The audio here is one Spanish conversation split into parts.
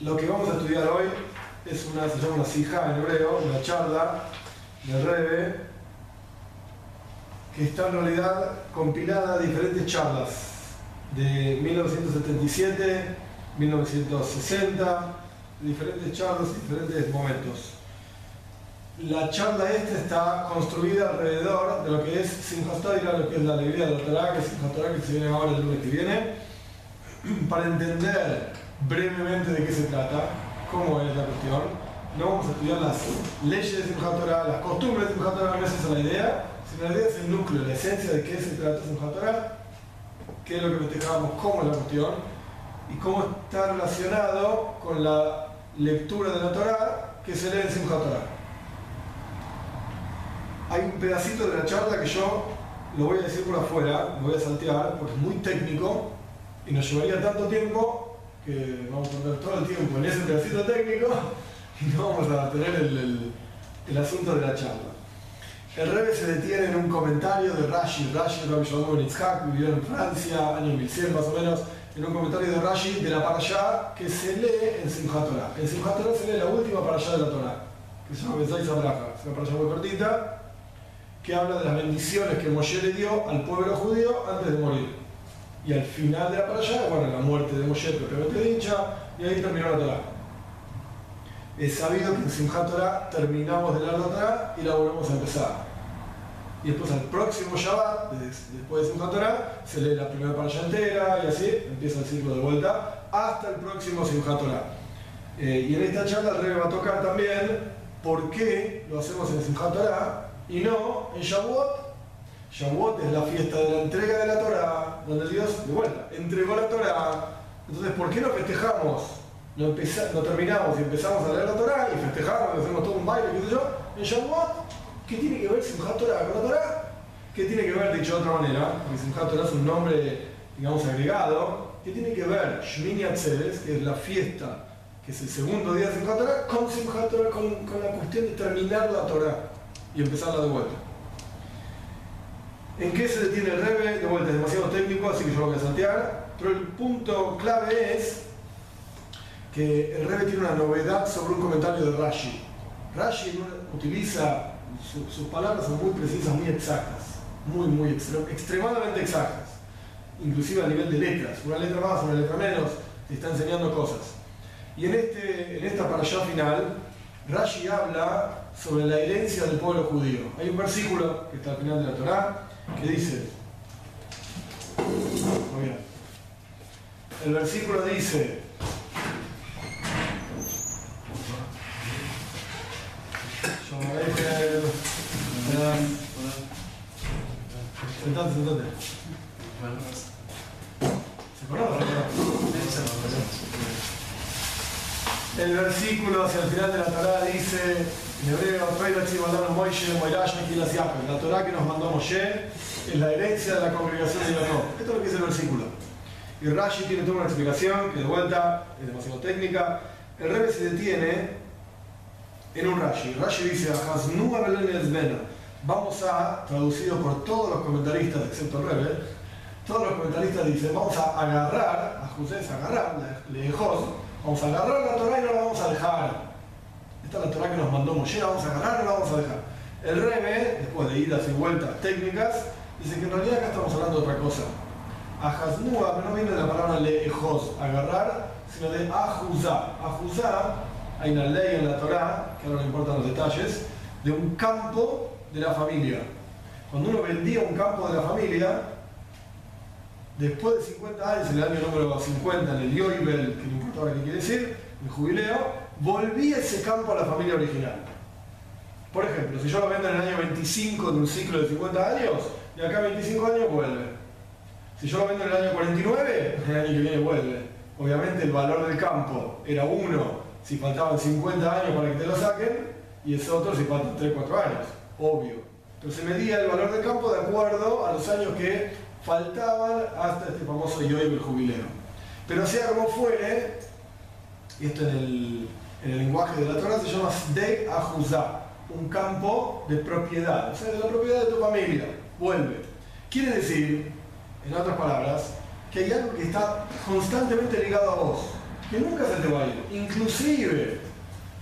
Lo que vamos a estudiar hoy es una, se llama una sija en hebreo, una charla del Rebe, que está en realidad compilada de diferentes charlas de 1977, 1960, diferentes charlas y diferentes momentos. La charla esta está construida alrededor de lo que es Simchat Torah, lo que es la alegría de la Torah, que es Simchat Torah, que se viene ahora el lunes que viene, para entender brevemente de qué se trata, cómo es la cuestión. No vamos a estudiar las leyes de Torah, las costumbres de Torah, no es esa la idea, sino la idea es el núcleo, la esencia de qué se trata Simchat Torah, qué es lo que festejamos, cómo es la cuestión y cómo está relacionado con la lectura de la Torah que se lee en Simchat Torah hay un pedacito de la charla que yo lo voy a decir por afuera, lo voy a saltear porque es muy técnico y nos llevaría tanto tiempo que vamos a perder todo el tiempo en ese pedacito técnico y no vamos a tener el, asunto de la charla. El Rebe se detiene en un comentario de Rashi, Rashi, Rabbi Shalom Itzhak, vivió en Francia, año 1100 más o menos, en un comentario de Rashi de la parashá que se lee en Simchat. En Simchat se lee la última parashá de la Torah, que se llama Bezai Sabraja. Es una parashá muy cortita, que habla de las bendiciones que Moshe le dio al pueblo judío antes de morir. Y al final de la parasha, bueno, la muerte de Moshe propiamente dicha, y ahí terminó la Torah. Es sabido que en Simchat Torah terminamos de leer la Torah y la volvemos a empezar. Y después al próximo Shabbat, después de Simchat Torah, se lee la primera parasha entera y así empieza el ciclo de vuelta hasta el próximo Simchat Torah. Eh, y en esta charla el rey va a tocar también por qué lo hacemos en Simchat Torah y no en Shavuot. Shavuot es la fiesta de la entrega de la Torah, donde Dios, de vuelta, entregó la Torah. Entonces, ¿por qué no festejamos? No, no terminamos y empezamos a leer la Torah y festejamos, y hacemos todo un baile, qué sé yo, en Shavuot. ¿Qué tiene que ver Simchat Torah con la Torah? ¿Qué tiene que ver, dicho de otra manera? Porque Simchat Torah es un nombre, digamos, agregado. ¿Qué tiene que ver Shmini Atzeres, que es la fiesta, que es el segundo día de Simchat Torah, con Simchat Torah, con, con la cuestión de terminar la Torah? y empezarla de vuelta. ¿En qué se detiene el Rebe? De vuelta, es demasiado técnico, así que yo lo voy a saltear. Pero el punto clave es que el Rebe tiene una novedad sobre un comentario de Rashi. Rashi utiliza, sus palabras son muy precisas, muy exactas, muy, muy extremadamente exactas, inclusive a nivel de letras. Una letra más, una letra menos, te está enseñando cosas. Y en, este, en esta allá final, Rashi habla sobre la herencia del pueblo judío. Hay un versículo que está al final de la Torá que dice, el versículo dice, sentate, sentate. ¿Se conoce? El versículo hacia el final de la Torah dice, en hebreo, la Torah que nos mandó Moshe es la herencia de la congregación de Jacob. Esto es lo que dice el versículo. Y Rashi tiene toda una explicación que de vuelta es demasiado técnica. El Rebbe se detiene en un Rashi. Rashi dice, vamos a, traducido por todos los comentaristas, excepto el Rebbe, todos los comentaristas dicen, vamos a agarrar, a José agarrar, lejos, Vamos a agarrar la Torah y no la vamos a dejar. Esta es la Torah que nos mandó Moshe, la vamos a agarrar y la vamos a dejar. El Rebe, después de idas y vueltas técnicas, dice que en realidad acá estamos hablando de otra cosa. Ajasnúa, pero no viene de la palabra lejos, agarrar, sino de ajuzá. Ajuzá, hay una ley en la Torah, que ahora no importan los detalles, de un campo de la familia. Cuando uno vendía un campo de la familia, después de 50 años, en el año número 50, en el Yoibel, que no importa ahora qué quiere decir, el jubileo, volvía ese campo a la familia original. Por ejemplo, si yo lo vendo en el año 25 de un ciclo de 50 años, y acá 25 años vuelve. Si yo lo vendo en el año 49, el año que viene vuelve. Obviamente el valor del campo era uno si faltaban 50 años para que te lo saquen, y es otro si faltan 3, 4 años, obvio. Entonces medía el valor del campo de acuerdo a los años que faltaban hasta este famoso Yoib el jubileo. Pero sea como fuere, y esto en el, en el lenguaje de la Torah se llama de Ahuzá, un campo de propiedad, o sea, de la propiedad de tu familia, vuelve. Quiere decir, en otras palabras, que hay algo que está constantemente ligado a vos. que nunca se te va a ir. Inclusive,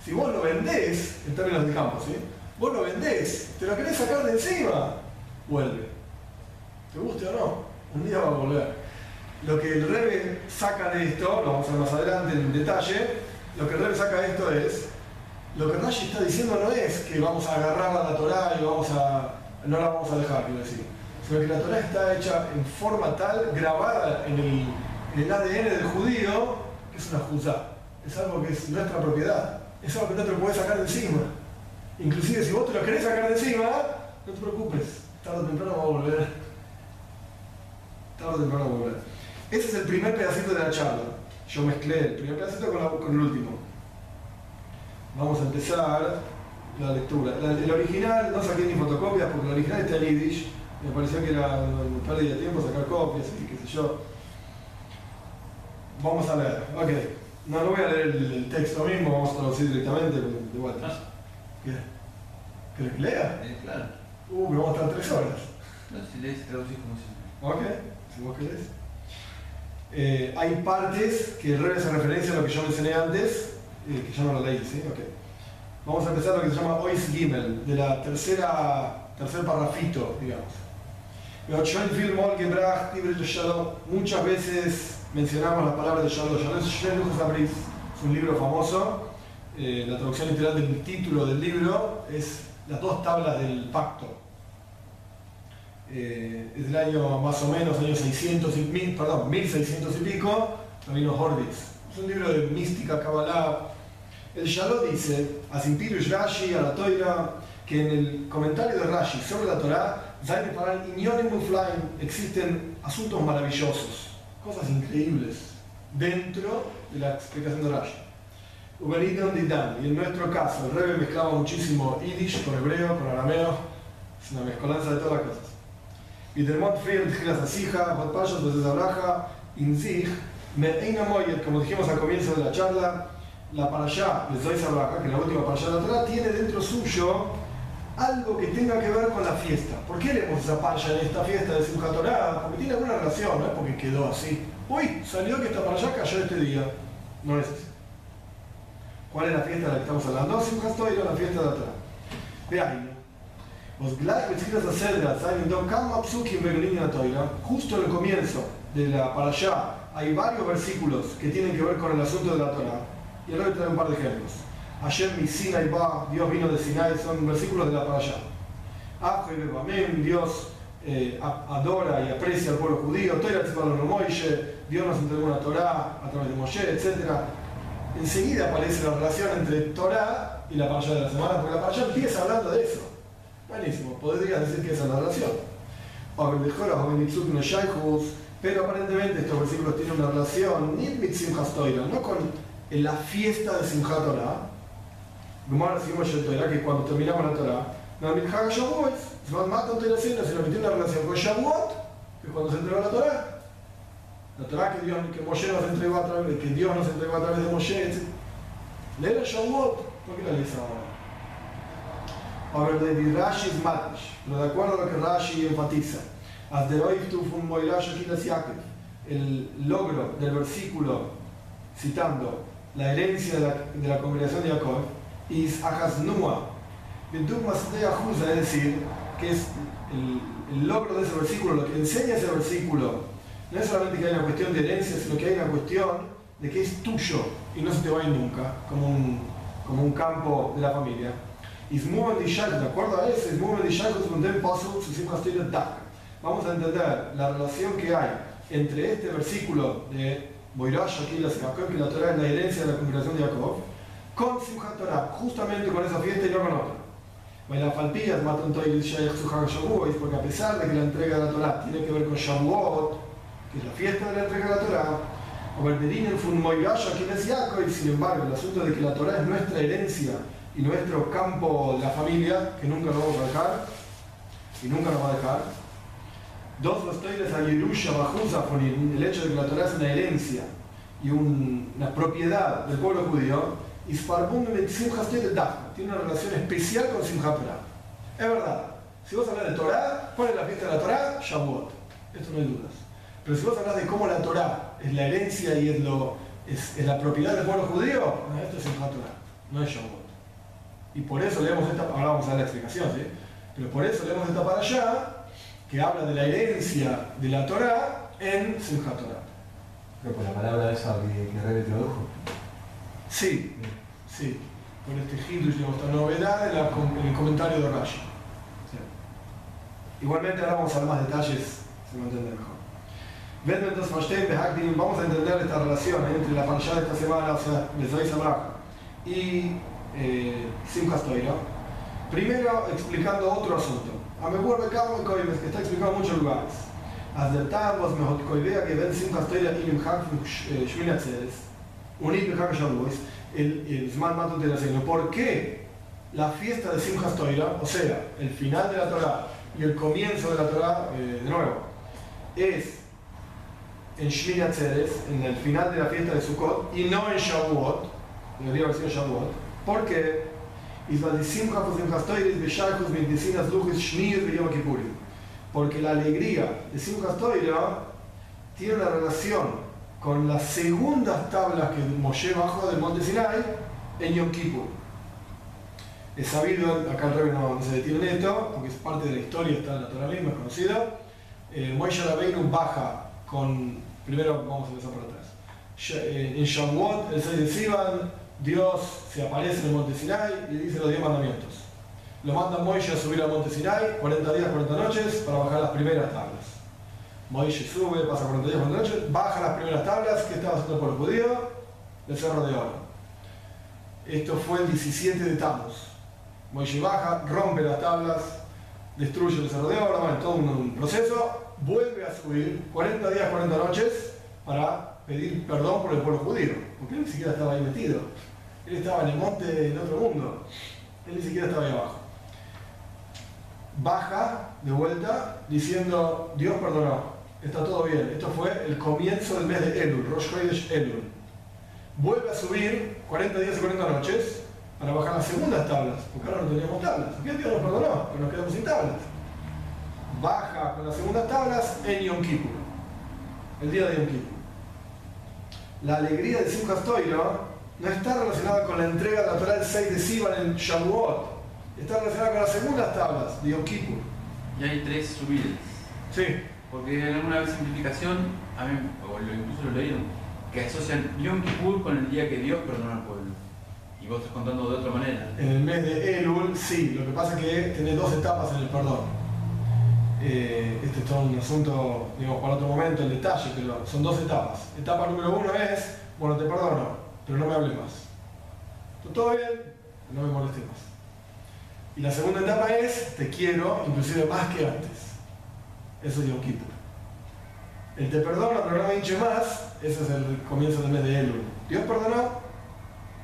si vos lo vendés, en términos de campo, ¿sí? Vos lo vendés, te lo querés sacar de encima, vuelve. ¿Te guste o no? Un día va a volver. Lo que el Rebe saca de esto, lo vamos a ver más adelante en detalle, lo que el Rebe saca esto es, lo que Rashi está diciendo no es que vamos a agarrar a la Torah y vamos a, no la vamos a dejar, quiero decir, sino que la Torah está hecha en forma tal, grabada en el, en el ADN del judío, que es una juzá, es algo que es nuestra propiedad, es algo que no te lo puedes sacar de encima. Inclusive si vos te lo querés sacar de encima, no te preocupes, tarde o temprano va a volver. Tarde o temprano va a volver. Ese es el primer pedacito de la charla. Yo mezclé el primer pedacito con, el último. Vamos a empezar la lectura. el original no saqué ni fotocopias porque el original está en Yiddish. Me pareció que era pérdida de tiempo sacar copias y qué sé yo. Vamos a leer. Ok. No, no voy a leer el, texto mismo, vamos a traducir directamente de vuelta. Ah. ¿Qué? ¿Querés que lea? Eh, claro. Uh, me vamos a estar tres horas. No, si lees traducís como siempre. Ok, si vos querés. Eh, hay partes que el hace referencia a lo que yo mencioné antes, eh, que yo no lo leí, ¿sí? Vamos a empezar lo que se llama Ois Gimel, de la tercera, tercer parrafito, digamos. Muchas veces mencionamos la palabra de Shalom. Shalom es un libro famoso. Eh, la traducción literal del título del libro es Las dos tablas del pacto. Eh, es del año más o menos, año 600 y, mil, perdón, 1600 y pico, Rabino Horvitz. Es un libro de mística, Kabbalah. El Shalom dice, a y Rashi, a la Toira, que en el comentario de Rashi sobre la Torah, existen asuntos maravillosos cosas increíbles dentro de la explicación de Rashi. Y en nuestro caso, el Rebbe mezclaba muchísimo Yiddish con hebreo, con arameo, es una mezcolanza de todas las cosas. Y del Montfield, Gilas Asija, Hotpashos, desde Zabraja, Inzig, Me'eina Moyet, como dijimos al comienzo de la charla, la parashá de Zoy Zabraja, que es la última parashá de la Torah, tiene dentro suyo algo que tenga que ver con la fiesta. ¿Por qué leemos esa parcha en esta fiesta de Simchat Porque tiene alguna relación, no es porque quedó así. Uy, salió que esta parcha cayó este día. No es. ¿Cuál es la fiesta de la que estamos hablando? Simchat Torah, la fiesta de la Torah. Vean. Justo en el comienzo de la parashá hay varios versículos que tienen que ver con el asunto de la Torah. Y ahora voy a traer un par de ejemplos. Ayer mi Sinai va, Dios vino de Sinai, son versículos de la parasha. Amén, Dios eh, adora y aprecia al pueblo judío, Dios nos entregó una Torah a través de Moshe, etc. Enseguida aparece la relación entre Torah y la parasha de la semana, porque la parasha empieza hablando de eso. Buenísimo, podrías decir que esa es la relación. Pero aparentemente estos versículos tienen una relación, no con la fiesta de Simchat Torah, que cuando terminamos la Torah, Zman Matan Torah Sina, se lo metió una relación con Shavuot, que cuando se entregó la Torah. La Torah que, Dios, que Moshe nos entregó a través, que Dios nos entregó a través de Moshe, etc. Leer el Shavuot, ¿por qué la lees ahora? A ver, de Rashi es Matish, pero de acuerdo a lo que Rashi enfatiza, el logro del versículo citando la herencia de la, de la congregación de Jacob, de Ajusa, es decir, que es el, el, logro de ese versículo, lo que enseña ese versículo, no es solamente que hay una cuestión de herencia, sino que hay una cuestión de que es tuyo y no se te va a ir nunca, como un, como un campo de la familia. De acuerdo a eso, Vamos a entender la relación que hay entre este versículo de Boirash, aquí la que la Torah es la herencia de la congregación de Jacob, con Simchat Torah, justamente con esa fiesta y no con otra. El Shavuot, porque a pesar de que la entrega de la Torah tiene que ver con Shavuot, que es la fiesta de la entrega de la Torah, o Berberin fue un Moirash aquí en y sin embargo, el asunto de que la Torah es nuestra herencia y nuestro campo de la familia, que nunca lo vamos a dejar, y nunca nos va a dejar. Dos los a Yerusha Bajusa, el hecho de que la Torah es una herencia y una propiedad del pueblo judío, y tiene una relación especial con Simchat. Es verdad, si vos hablas de Torah, ¿cuál es la fiesta de la Torah? Shavuot. Esto no hay dudas. Pero si vos hablas de cómo la Torah es la herencia y es lo, es, la propiedad del pueblo judío, esto es Simchat no es Shavuot. Y por eso leemos esta, ahora vamos a dar la explicación, ¿sí? Pero por eso leemos esta para allá, que habla de la herencia de la Torah en Simchat Torah. Pero por la palabra esa que, que Rebe introdujo. Sí, sí, con este Hindush, digamos, esta novedad en, la com- en el comentario de Rashi. Sí. Igualmente ahora vamos a ver más detalles, se me entiende mejor. Vamos a entender esta relación entre la parashá de esta semana, o sea, Bezoy Sabraja, y eh, Simchas Torah. Primero, explicando otro asunto. A me vuelve Cabo y Koimes, que está explicado en muchos lugares. אז דלתם was mejor koidea que ven simchas toira y im hak shmini atzeres, unit be hak shavuos, el, el zman matot de la señor. ¿Por qué la fiesta de simchas toira, o sea, el final de la Torah y el comienzo de la Torah, eh, de nuevo, es en Shmini Atzeres, en el final de la fiesta de Sukkot, y no en Shavuot, debería haber sido Shavuot, Porque. Porque la alegría de Simchas tiene una relación con las segundas tablas que Moshe bajó del monte Sinai en Yom Kippur. Es sabido, acá el rey no, se detiene en esto, porque es parte de la historia, está en la Torah misma, es. Eh, Moshe Rabbeinu baja con, primero vamos a empezar por atrás. Eh, En Shavuot, el 6 de Sivan, Dios se aparece en el monte Sinai y dice los 10 mandamientos. Lo manda Moishe a subir al monte Sinai, 40 días, 40 noches, para bajar las primeras tablas. Moishe sube, pasa 40 días, 40 noches, baja las primeras tablas que estaba haciendo por el judío, el cerro de oro. Esto fue el 17 de Tammuz. Moishe baja, rompe las tablas, destruye el cerro de oro, bueno, todo un, proceso, vuelve a subir 40 días, 40 noches para pedir perdón por el pueblo judío, porque ni siquiera estaba ahí metido. Él estaba en el monte en otro mundo. Él ni siquiera estaba ahí abajo. Baja de vuelta diciendo, Dios perdonó, está todo bien. Esto fue el comienzo del mes de Elul, Rosh Chodesh Elul. Vuelve a subir 40 días y 40 noches para bajar las segundas tablas, porque ahora no teníamos tablas. Aquí Dios nos perdonó, pero nos quedamos sin tablas. Baja con las segundas tablas en Yom Kippur, el día de Yom Kippur. La alegría de Simchas Toira no está relacionada con la entrega de la Torah del 6 de Sivan en Shavuot, está relacionada con las segundas tablas de Yom Kippur. Y hay tres subidas. Sí, Porque en alguna vez simplificación, a mí, o incluso lo leíron, que asocian Yom Kippur con el día que Dios perdonó al pueblo. Y vos estás contando de otra manera. en el mes de Elul, sí, lo que pasa es que tenés dos etapas en el perdón. Eh, este es todo un asunto, digamos, para otro momento, el detalle, pero son dos etapas. Etapa número uno es, bueno, te perdono, pero no me hables más. Todo bien, no me molestes más. Y la segunda etapa es, te quiero, inclusive más que antes. Eso es Yom Kippur. El te perdono, pero no me hinche más, ese es el comienzo del mes de Elul. Dios perdonó,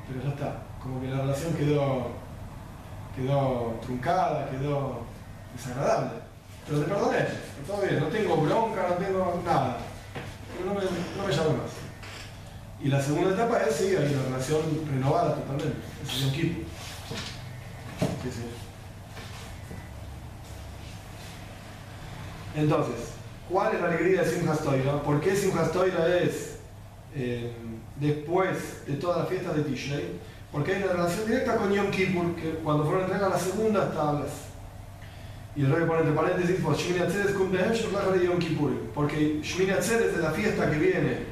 pero ya está. Como que la relación quedó, quedó truncada, quedó desagradable. Pero te perdoné, todo bien, no tengo bronca, no tengo nada. Pero no me, no me llamo más. Y la segunda etapa es, sí, hay una relación renovada totalmente. Es Yom Kippur. Sí. Entonces, ¿cuál es la alegría de Simchas Toira? ¿Por qué Simchas Toira es eh, después de todas las fiestas de Tishrei? Porque hay una relación directa con Yom Kippur, que cuando fueron entregadas las segundas tablas. Y el rey pone entre paréntesis, Shmini Atzeres cumpleaños de Yom Kippur. Porque Shmini Atzeres es la fiesta que viene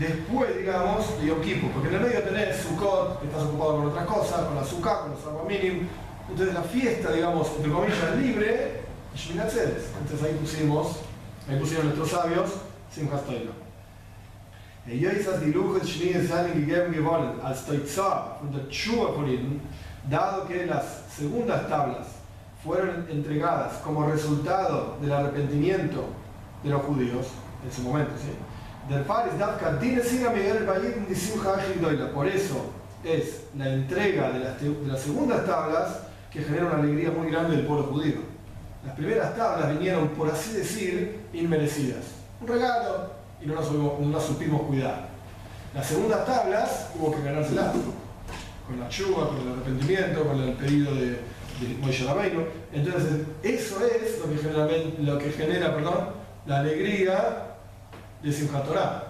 después, digamos, de Yom Kippur. Porque en el medio tenés Sukkot, que estás ocupado con otras cosas, con la Sukkah, con los mínimo. Entonces la fiesta, digamos, entre comillas, libre, Atzeres. Entonces ahí pusimos, ahí pusieron nuestros sabios, Simchas von der Tshuva von ihnen, dado que las segundas tablas fueron entregadas como resultado del arrepentimiento de los judíos, en su momento, ¿sí? Por eso es la entrega de las, de las segundas tablas que genera una alegría muy grande del pueblo judío. Las primeras tablas vinieron, por así decir, inmerecidas. Un regalo y no las, no las supimos cuidar. Las segundas tablas hubo que ganárselas. Con la chuva, con el arrepentimiento, con el pedido de, de Moisés. Entonces, eso es lo que, generalmente, lo que genera perdón, la alegría de Simchat Torah.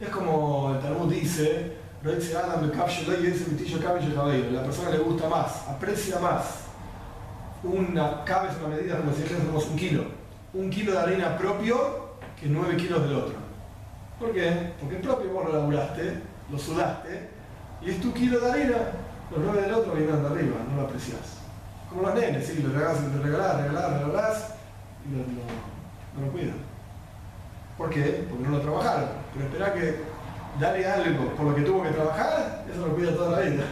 Es como el Talmud dice, la persona le gusta más, aprecia más. Una cabe es una medida como si dijésemos un kilo. Un kilo de harina propio que nueve kilos del otro. ¿Por qué? Porque el propio vos lo laburaste, lo sudaste, y es tu kilo de harina, los nueve del otro vienen de arriba, no lo apreciás. Como los nenes, ¿sí? lo regalás, lo regalás, regalás, regalás, y no, no, lo cuidan. ¿Por qué? Porque no lo trabajaron. Pero espera que dale algo por lo que tuvo que trabajar, eso lo cuida toda la vida.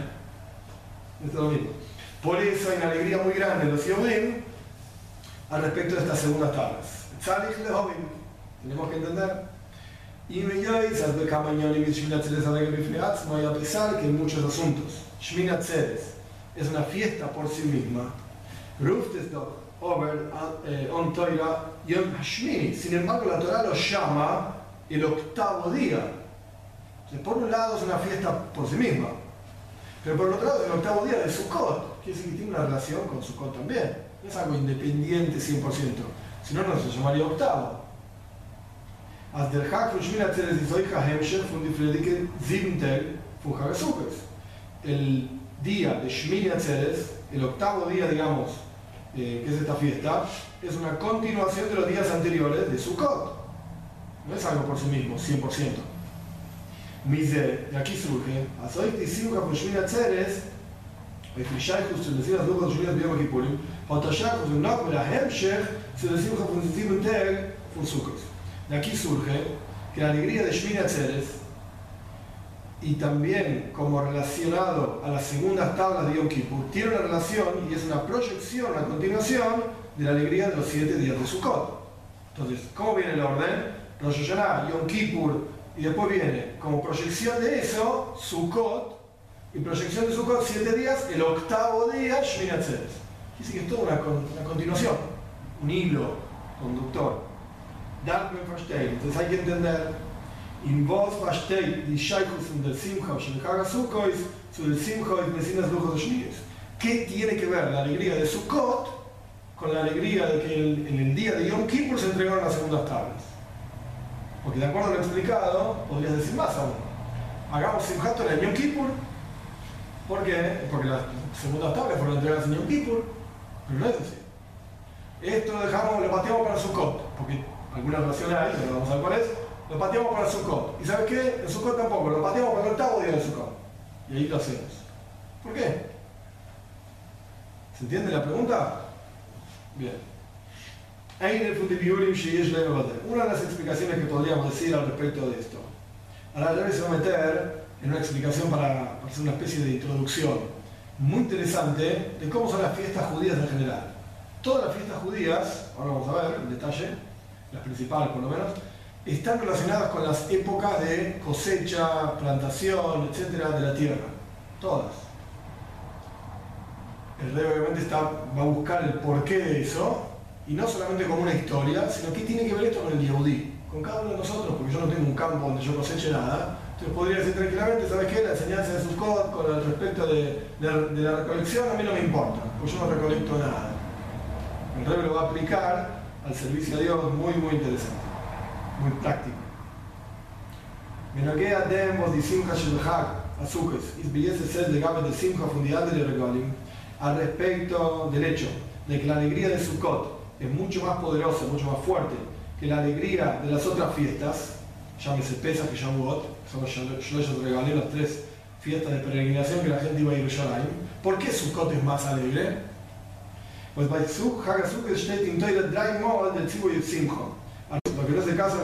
es lo mismo. Por eso hay una alegría muy grande en los Yehudim al respecto de estas segundas tablas. Tenemos que entender. Y me y a pesar que hay muchos asuntos. Shmina Tzeres es una fiesta por sí misma. Ruftes doch over eh, on Toira Yom Hashmini. Sin embargo, la Torah lo llama el octavo día. por un lado es una fiesta por sí misma, pero por otro lado es el octavo día de Sukkot. Quiere decir que tiene una relación con Sukkot también. No es algo independiente 100%, si no, no se llamaría octavo. El día de Shmina Tzeres, el octavo día, digamos, eh, que es esta fiesta, es una continuación de los días anteriores de Sukkot. No es algo por sí mismo, 100%. Mise, de aquí surge. De aquí surge que la alegría de Shmini Atzeres y también como relacionado a las segundas tablas de Yom Kippur, tiene una relación y es una proyección, a continuación, de la alegría de los siete días de Sukkot. Entonces, ¿cómo viene el orden? Rosh Hashanah, Yom Kippur, y después viene como proyección de eso, Sukkot, y proyección de Sukkot, siete días, el octavo día, Atzeres. Dice que es toda una, una continuación, un hilo conductor. darf man verstehen. Das heißt, entender, in was versteht die Scheichus von der Simcha, von der Karasukois, zu der Simcha y Mesinas Lujos de Shmiyes. ¿Qué tiene que ver la alegría de Sukkot con la alegría de que en el día de Yom Kippur se entregaron las segundas tablas? Porque de acuerdo a lo explicado, podrías decir más aún. Hagamos Simchat en Yom Kippur. ¿Por qué? Porque las segundas tablas fueron entregadas en Yom Kippur. Pero no es así. Esto lo dejamos, lo pateamos para Sukkot. Porque alguna relación hay, pero vamos a ver cuál es, lo pateamos para Sukkot. ¿Y sabes qué? En Sukkot tampoco, lo pateamos para el octavo día de Sukkot. Y ahí lo hacemos. ¿Por qué? ¿Se entiende la pregunta? Bien. Una de las explicaciones que podríamos decir al respecto de esto. Ahora Larry se va a meter en una explicación para, para hacer una especie de introducción muy interesante de cómo son las fiestas judías en general. Todas las fiestas judías, ahora vamos a ver en detalle, las principales por lo menos, están relacionadas con las épocas de cosecha, plantación, etcétera, de la tierra. Todas. El rey obviamente está, va a buscar el porqué de eso, y no solamente como una historia, sino que tiene que ver esto con el Yehudí, con cada uno de nosotros, porque yo no tengo un campo donde yo coseche nada. Entonces podría decir tranquilamente, ¿sabes qué? La enseñanza de sus cosas con el respecto de, la recolección a mí no me importa, porque yo no recolecto nada. El rey lo va a aplicar al servicio a Dios muy, muy interesante, muy práctico. Menagé Adem vos disimcha shel Chag, azúcares, y belleza ser de simcha fundial de regalim, al respecto del hecho de que la alegría de Sukkot es mucho más poderosa, mucho más fuerte que la alegría de las otras fiestas, llámese Pesach y Shavuot, son los regalim, las tres fiestas de peregrinación que la gente iba a Yerushalayim. ¿Por qué Sukkot es más alegre? Pues lo que no se casa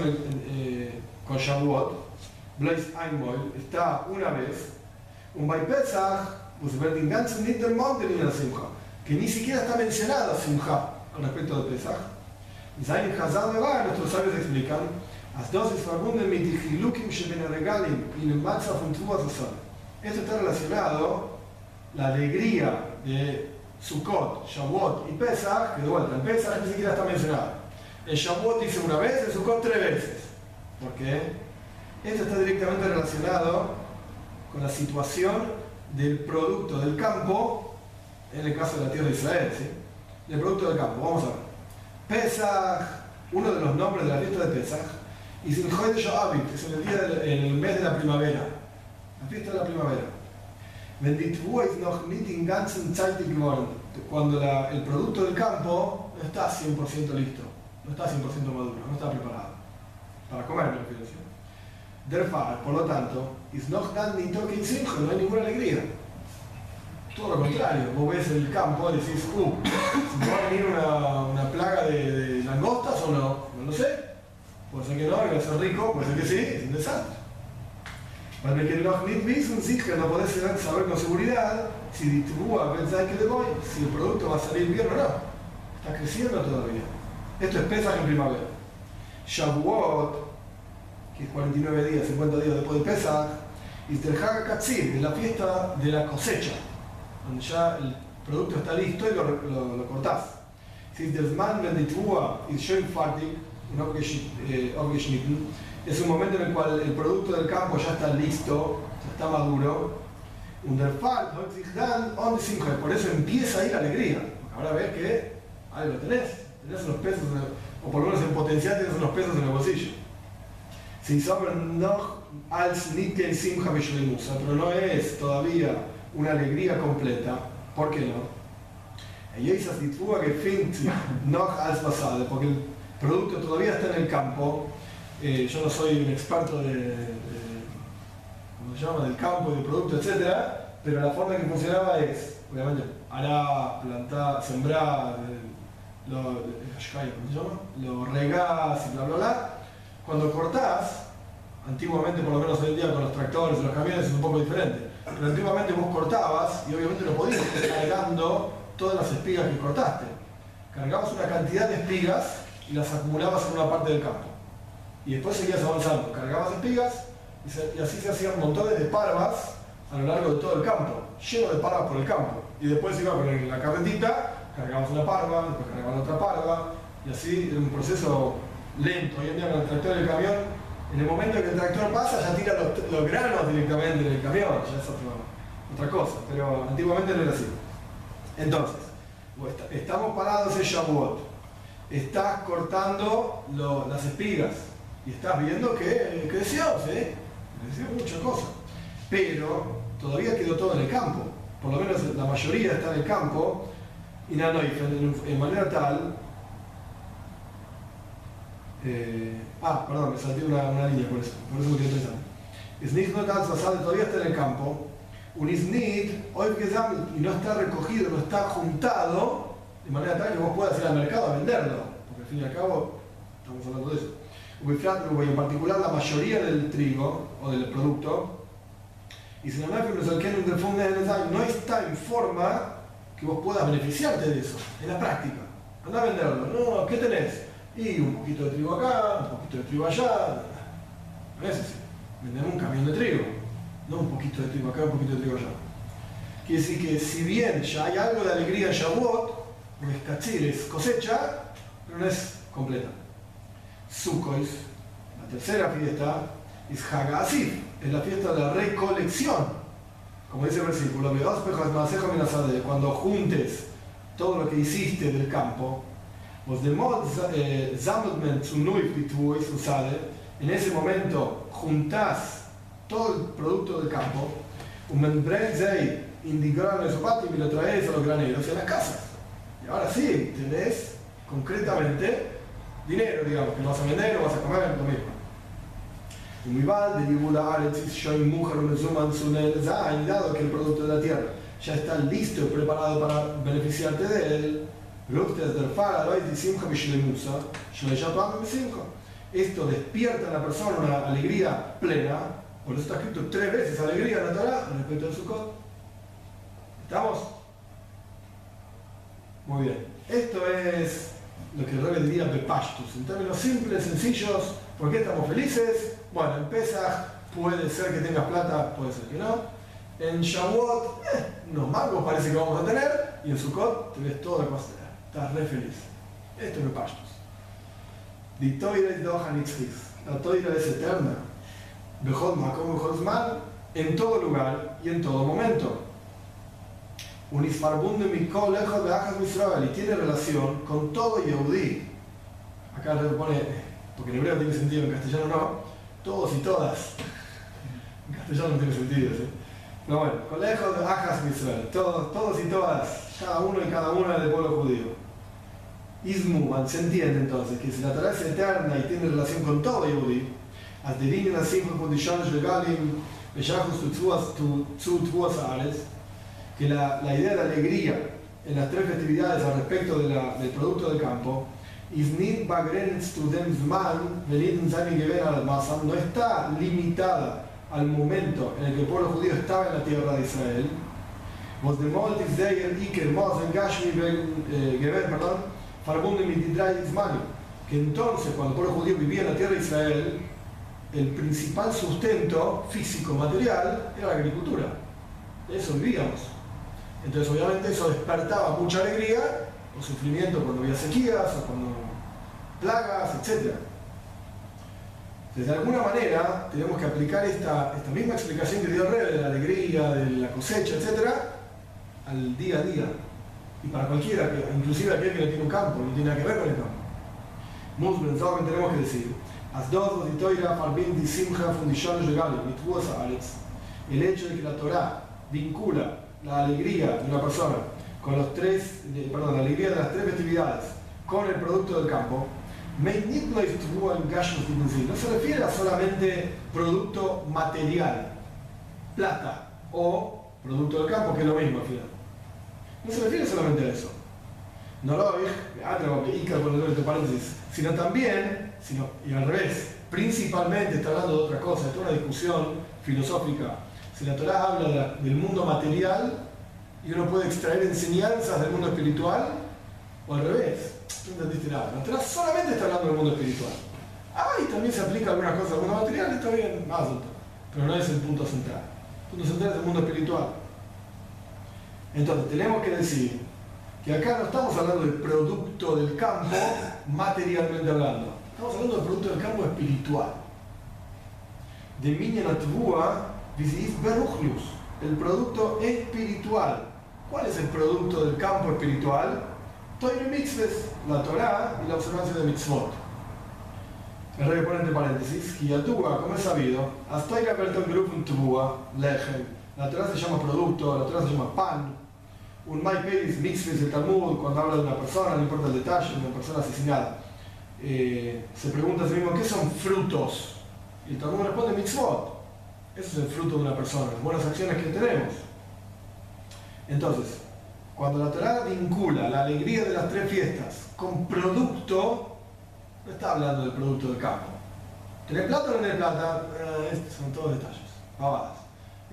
eh, con Shavuot, Blaise einmal, está una vez, bei Pesach, wird den ganzen Niedermonte in der Simcha, que ni siquiera está mencionada Simcha al respecto de Pesach. Y seine Chazal de Bar, nuestros sabios explican, as dos es verbunden mit die Chilukim sheben regalim in el Matzah von Tuas Esto está relacionado, la alegría de Sukkot, Shavuot y Pesach, que de vuelta, en Pesach ni siquiera está mencionado. En Shavuot dice una vez, en Sukkot tres veces. ¿Por qué? Esto está directamente relacionado con la situación del producto del campo, en el caso de la tierra de Israel, ¿sí? Del producto del campo, vamos a ver. Pesach, uno de los nombres de la fiesta de Pesach, Y sin de Shoavit, es el, día en el mes de la primavera, la fiesta de la primavera. Noch cuando el producto del campo no está 100% listo, no está 100% maduro, no está preparado. Para comer, me refiero. Fall, por lo tanto, dann nicht in Simcha, no hay ninguna alegría. Todo lo contrario, vos ves el campo y decís, uh, ¿me va a venir una, una plaga de, langostas o no? No lo sé. Puede ser que no, que a ser rico, puede ser que sí, es un desastre. Para que nicht wissen, sicher, no podés saber con seguridad si die Trúa pensáis que le voy, si el producto va a salir bien o no. Está creciendo todavía. Esto es Pesach en primavera. Shavuot, que es 49 días, 50 días después de Pesach, y der Hag Katzir, es la fiesta de la cosecha, donde ya el producto está listo y lo, lo, lo cortás. Es un momento en el cual el producto del campo ya está listo, ya está maduro. Por eso empieza ahí la alegría. Ahora ves que algo tenés, tenés unos pesos, o por lo menos en potencial tenés unos pesos en el bolsillo. Noch als den Simcha Bishleimusa, pero no es todavía una alegría completa. ¿Por qué no? Sich noch als pasado, porque el producto todavía está en el campo. Eh, yo no soy un experto de, de- ¿cómo se llama? del campo y del producto, etcétera, pero la forma en que funcionaba es, obviamente, arar, plantar, sembrar, eh, lo, ¿cómo se? Lo regás y bla bla bla. Cuando cortás, antiguamente por lo menos hoy en día con los tractores y los camiones es un poco diferente, pero antiguamente vos cortabas y obviamente no podías cargando todas las espigas que cortaste. Cargabas una cantidad de espigas y las acumulabas en una parte del campo. Y después seguías avanzando, cargabas espigas y, se- así se hacían montones de parvas a lo largo de todo el campo, lleno de parvas por el campo. Y después iba con la carretita, cargabas una parva, después cargabas otra parva, y así era un proceso lento. Hoy en día con el tractor y el camión, en el momento que el tractor pasa ya tira los, granos directamente en el camión, ya es otro- otra cosa, pero antiguamente no era así. Entonces, estamos parados en Shavuot, estás cortando las espigas y estás viendo que creció, ¿sí? Creció mucha cosa. Pero todavía quedó todo en el campo, por lo menos la mayoría está en el campo, y no, no, y en, en manera tal. Eh, ah, perdón, me salté una, una línea por eso, por eso me quedé pensando. Es nicht nur ganz basado, todavía está en el campo, un is nicht, hoy que y no está recogido, no está juntado, de manera tal que vos puedas ir al mercado a venderlo, porque al fin y al cabo estamos hablando de eso. Y en particular la mayoría del trigo o del producto, y si no no está en forma que vos puedas beneficiarte de eso, en la práctica. Anda a venderlo, no, ¿qué tenés? Y un poquito de trigo acá, un poquito de trigo allá, no es así. Vendemos un camión de trigo, no un poquito de trigo acá, un poquito de trigo allá. Quiere decir que si bien ya hay algo de alegría en Shavuot, porque es cachir, es cosecha, pero no es completa. Sukkot, la tercera fiesta, es Hagasif, es la fiesta de la recolección. Como dice el versículo, cuando juntes todo lo que hiciste del campo, vos de mod zameltment zu nuif bituis usade, en ese momento juntás todo el producto del campo, un de sopato y lo traes a los graneros y a las casas. Y ahora sí, tenés concretamente dinero, digamos, que lo vas a vender o vas a comer, lo mismo. Zain, dado que el producto de la tierra ya está listo y preparado para beneficiarte de él, Esto despierta en la persona una alegría plena, por eso está escrito tres veces alegría en la Torah respecto al Sukkot. ¿Estamos? Muy bien. Esto es lo que el Rebbe diría Bepashtus. En términos simples, sencillos, ¿por qué estamos felices? Bueno, en Pesach puede ser que tengas plata, puede ser que no. En Shavuot, eh, unos mangos parece que vamos a tener. Y en Sukkot te ves toda cosa. Estás re feliz. Esto es Doha Nitzchis. La Toira es eterna. Bejod Makom Bejod en todo lugar y en todo momento. Unisfarbunde Mikol Echad Beachas Israel y tiene relación con todo Yehudí. Acá le pone porque en hebreo tiene sentido, en castellano no, todos y todas. En castellano no tiene sentido, ¿sí? No, bueno, colegios de Ajas Israel, todos, todos y todas, cada uno y cada una del pueblo judío. Ismuman, se entiende entonces que si la Torah es eterna y tiene relación con todo Yehudi, adivinen las cinco condiciones legales, que la, la idea de alegría en las tres festividades al respecto de la, del producto del campo, no está limitada al momento en el que el pueblo judío estaba en la tierra de Israel, que entonces cuando el pueblo judío vivía en la tierra de Israel el principal sustento físico, material, era la agricultura. De eso vivíamos. Entonces obviamente eso despertaba mucha alegría o sufrimiento cuando había sequías o cuando plagas, etc. de alguna manera tenemos que aplicar esta, esta misma explicación que dio Rebe de la alegría, de la cosecha, etc., al día a día. Y para cualquiera, inclusive aquel que no tiene un campo, no tiene nada que ver con el campo. Muchos tenemos que decir el hecho de que la Torah vincula la alegría de una persona con los tres, perdón, la alegría de las tres festividades con el producto del campo, no se refiere a solamente producto material, plata o producto del campo, que es lo mismo al final. No se refiere solamente a eso. No lo entre paréntesis, sino también sino, y al revés, principalmente está hablando de otra cosa, de una discusión filosófica. Si la Torah habla del mundo material y uno puede extraer enseñanzas del mundo espiritual, o al revés, no entendiste nada. La Torah solamente está hablando del mundo espiritual. Ah, y también se aplica algunas cosas al mundo material, está bien, más pero no es el punto central. El punto central es el mundo espiritual. Entonces, tenemos que decir que acá no estamos hablando del producto del campo materialmente hablando Estamos hablando del producto del campo espiritual. De Minya Natvua, Beruchlus, el producto espiritual. ¿Cuál es el producto del campo espiritual? Toire Mitzvahs, la Torah y la observancia de Mitzvot. El rey pone entre paréntesis, Giyatua, como es sabido, hasta que un grupo en Tvua, Lechen. La Torah se llama producto, la Torah se llama pan. Un Mai Peris, Mitzvahs el Talmud, cuando habla de una persona, no importa el detalle, una persona asesinada eh, se pregunta a sí mismo, ¿qué son frutos? Y el Talmud responde, mitzvot. Ese es el fruto de una persona, las buenas acciones que tenemos. Entonces, cuando la Torah vincula la alegría de las tres fiestas con producto, no está hablando del producto del campo. ¿Tenés plata o no tenés plata? Eh, son todos detalles, pavadas.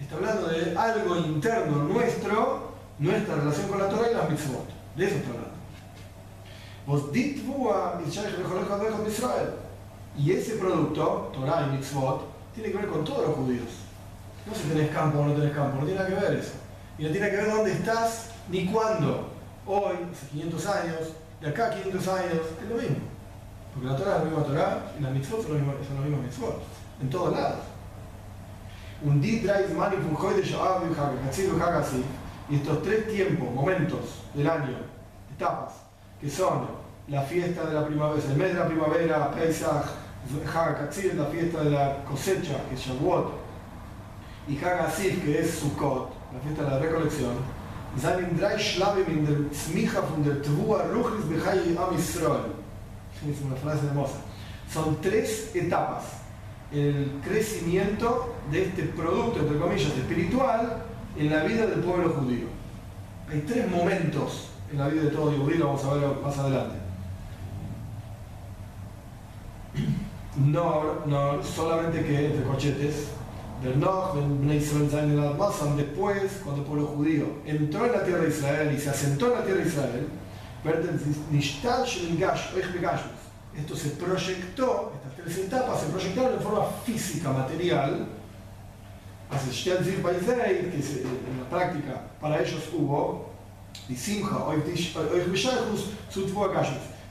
Está hablando de algo interno nuestro, nuestra relación con la Torah y las mitzvot. De eso está hablando. Israel. Y ese producto, Torah y Mitzvot, tiene que ver con todos los judíos. No si tenés campo o no tenés campo, no tiene nada que ver eso. Y no tiene que ver dónde estás ni cuándo. Hoy, hace 500 años, de acá a 500 años, es lo mismo. Porque la Torah es la misma Torah y las Mitzvot son los mismos Mitzvot. En todos lados. Un dit drive mani de Shoab y y estos tres tiempos, momentos del año, etapas, que son la fiesta de la primavera, el mes de la primavera, Pesach, Hagatzir, la fiesta de la cosecha, que es Shavuot, y Hagasif, que es Sukkot, la fiesta de la recolección. Son tres etapas el crecimiento de este producto, entre comillas, espiritual en la vida del pueblo judío. Hay tres momentos en la vida de todo judío, vamos a ver más adelante. No, no solamente que entre cochetes, del Noch, después, cuando el pueblo judío entró en la tierra de Israel y se asentó en la tierra de Israel, esto se proyectó, estas tres etapas se proyectaron en forma física, material, que en la práctica para ellos hubo y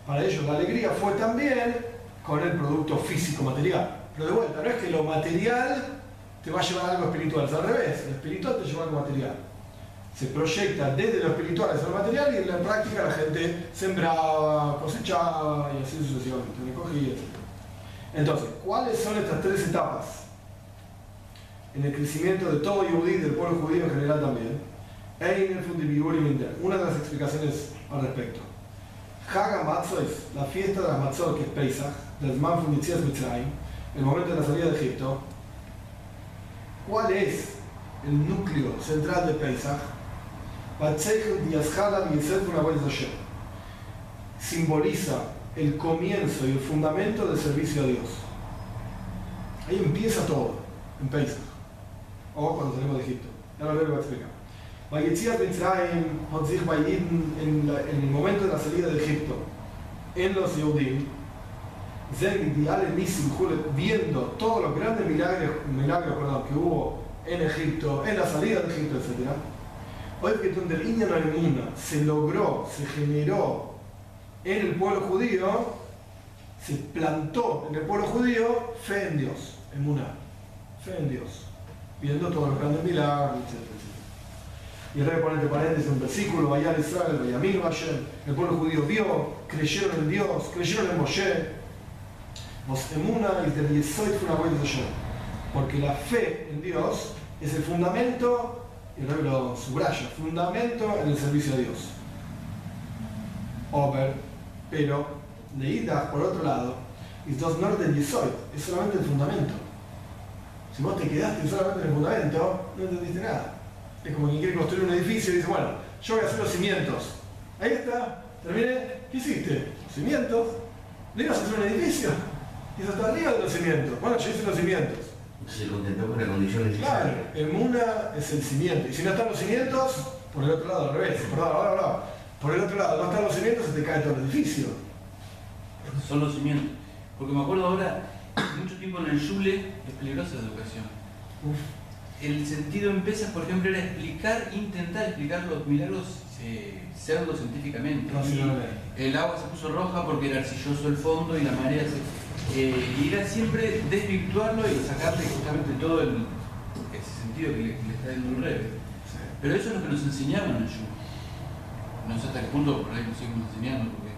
para ellos la alegría fue también con el producto físico material. Pero de vuelta, no es que lo material te va a llevar a algo espiritual, es al revés, lo espiritual te lleva a algo material. Se proyecta desde lo espiritual hacia lo material y en la práctica la gente sembraba, cosechaba y así sucesivamente, recogía, etc. Entonces, ¿cuáles son estas tres etapas? En el crecimiento de todo Yehudí, del pueblo judío en general también. Una de las explicaciones al respecto. Haga es la fiesta de las Matzot, que es Pesach, del Manfum Mitzrayim, el momento de la salida de Egipto. ¿Cuál es el núcleo central de Pesach? Simboliza el comienzo y el fundamento del servicio a Dios. Ahí empieza todo, en Pesach, o cuando salimos de Egipto. Ya lo voy a explicar. en, el momento de la salida de Egipto, en los Yehudim, viendo todos los grandes milagros, milagros perdón, que hubo en Egipto, en la salida de Egipto, etc. Hoy que donde el Inyan se logró, se generó en el pueblo judío, se plantó en el pueblo judío fe en Dios, en Muná, fe en Dios, viendo todos los grandes milagros, etc. Y el rey pone entre paréntesis un versículo, vaya Israel, vaya Hashem, el pueblo judío vio, creyeron en Dios, creyeron en Moshe, porque la fe en Dios es el fundamento, y el rey lo subraya, fundamento en el servicio a Dios. Over pero leídas por otro lado, y dos no del es solamente el fundamento. Si vos te quedaste solamente en el fundamento, no entendiste nada. Es como quien quiere construir un edificio y dice, bueno, yo voy a hacer los cimientos. Ahí está, terminé, ¿qué hiciste? Los cimientos. ¿Le ibas a hacer un edificio? Y eso está arriba de los cimientos. Bueno, yo hice los cimientos. Se contentó con la condición necesaria. Claro, el Muna es el cimiento. Y si no están los cimientos, por el otro lado, al revés. Perdón, ahora, ahora. Por el otro lado, no están los cimientos, se te cae todo el edificio. Son los cimientos. Porque me acuerdo ahora, mucho tiempo en el Yule es peligrosa la educación. El sentido en pesas, por ejemplo, era explicar, intentar explicar los milagros eh, pseudo-científicamente. el agua se puso roja porque era arcilloso el fondo y la marea se... Eh, y era siempre desvirtuarlo y sacarle justamente todo el, ese sentido que le, está dando un revés. Pero eso es lo que nos enseñaban en el Yule no sé hasta qué punto por ahí nos seguimos enseñando. Porque...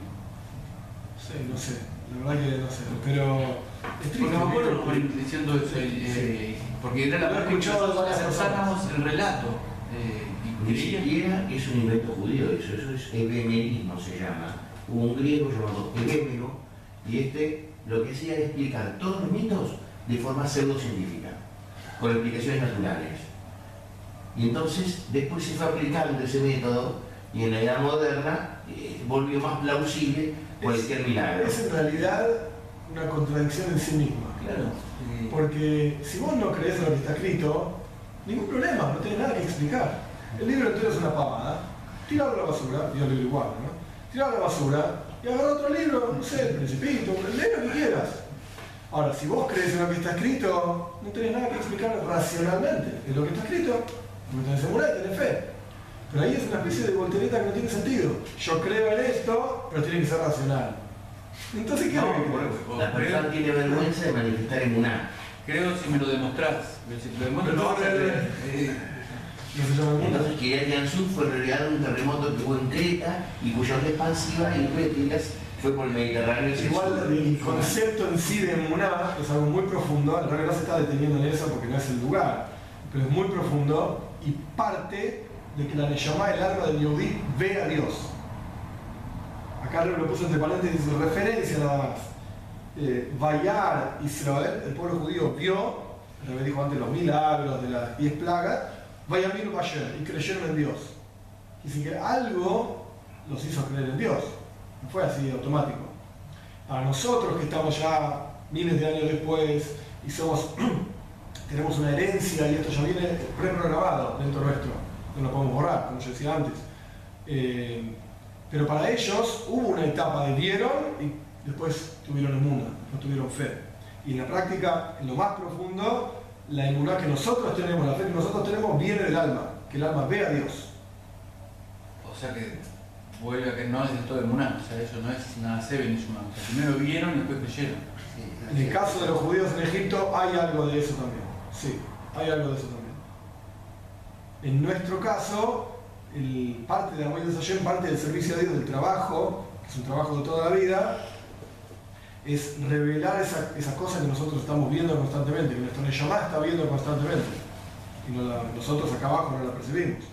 Sí, no sé, la verdad que no sé, pero es triste. Porque me acuerdo diciendo eso, eh, porque era la verdad que aceptábamos el relato. Eh, y Ni siquiera es un invento judío eso, eso es ebemerismo se llama. Hubo un griego llamado Ebemero y este lo que hacía era explicar todos los mitos de forma pseudocientífica, con explicaciones naturales. Y entonces después se fue aplicando ese método y en la edad moderna eh, volvió más plausible cualquier milagro. Es en realidad una contradicción en sí misma. Claro. Porque si vos no crees en lo que está escrito, ningún problema, no tiene nada que explicar. El libro entero es una pavada, tiralo a la basura, yo libro igual, ¿no? Tiralo a la basura y agarra otro libro, no sé, el principito, lee lo que quieras. Ahora, si vos crees en lo que está escrito, no tenés nada que explicar racionalmente. Es lo que está escrito, porque tenés seguridad y tenés fe. Pero ahí es una especie de voltereta que no tiene sentido. Yo creo en esto, pero tiene que ser racional. Entonces, ¿qué no, que La persona tiene vergüenza de manifestar en una. Creo si me lo demostrás. Si te lo demuestras, no, a eh, Entonces, Kiryat Yansuf fue en realidad un terremoto que hubo en Creta y cuya onda expansiva y réplikas fue por el Mediterráneo. Igual el concepto en sí de Muná es algo muy profundo, en realidad no se está deteniendo en eso porque no es el lugar, pero es muy profundo y parte de que la Neshama, el alma del Yehudi, ve a Dios. Acá lo puso entre paréntesis referencia nada más. Eh, Vayar Israel, el pueblo judío vio, me dijo antes los milagros de las diez plagas, Vayamir Bayer, y creyeron en Dios. Dicen que algo los hizo creer en Dios. No fue así automático. Para nosotros que estamos ya miles de años después y somos, tenemos una herencia y esto ya viene preprogramado dentro nuestro no lo podemos borrar, como yo decía antes. Eh, pero para ellos hubo una etapa de vieron y después tuvieron inmuna, no tuvieron fe. Y en la práctica, en lo más profundo, la inmunidad que nosotros tenemos, la fe que nosotros tenemos, viene del alma, que el alma ve a Dios. O sea que vuelve a que no es del todo inmunidad, o sea, eso no es nada se ni sumado. O sea, primero vieron y después creyeron. en el caso de los judíos en Egipto hay algo de eso también. Sí, hay algo de eso también. En nuestro caso, el, parte de la Hashem, parte del servicio a Dios, del trabajo, que es un trabajo de toda la vida, es revelar esa, esas cosas que nosotros estamos viendo constantemente, que nuestro Neshama está viendo constantemente. Y nosotros acá abajo no la percibimos.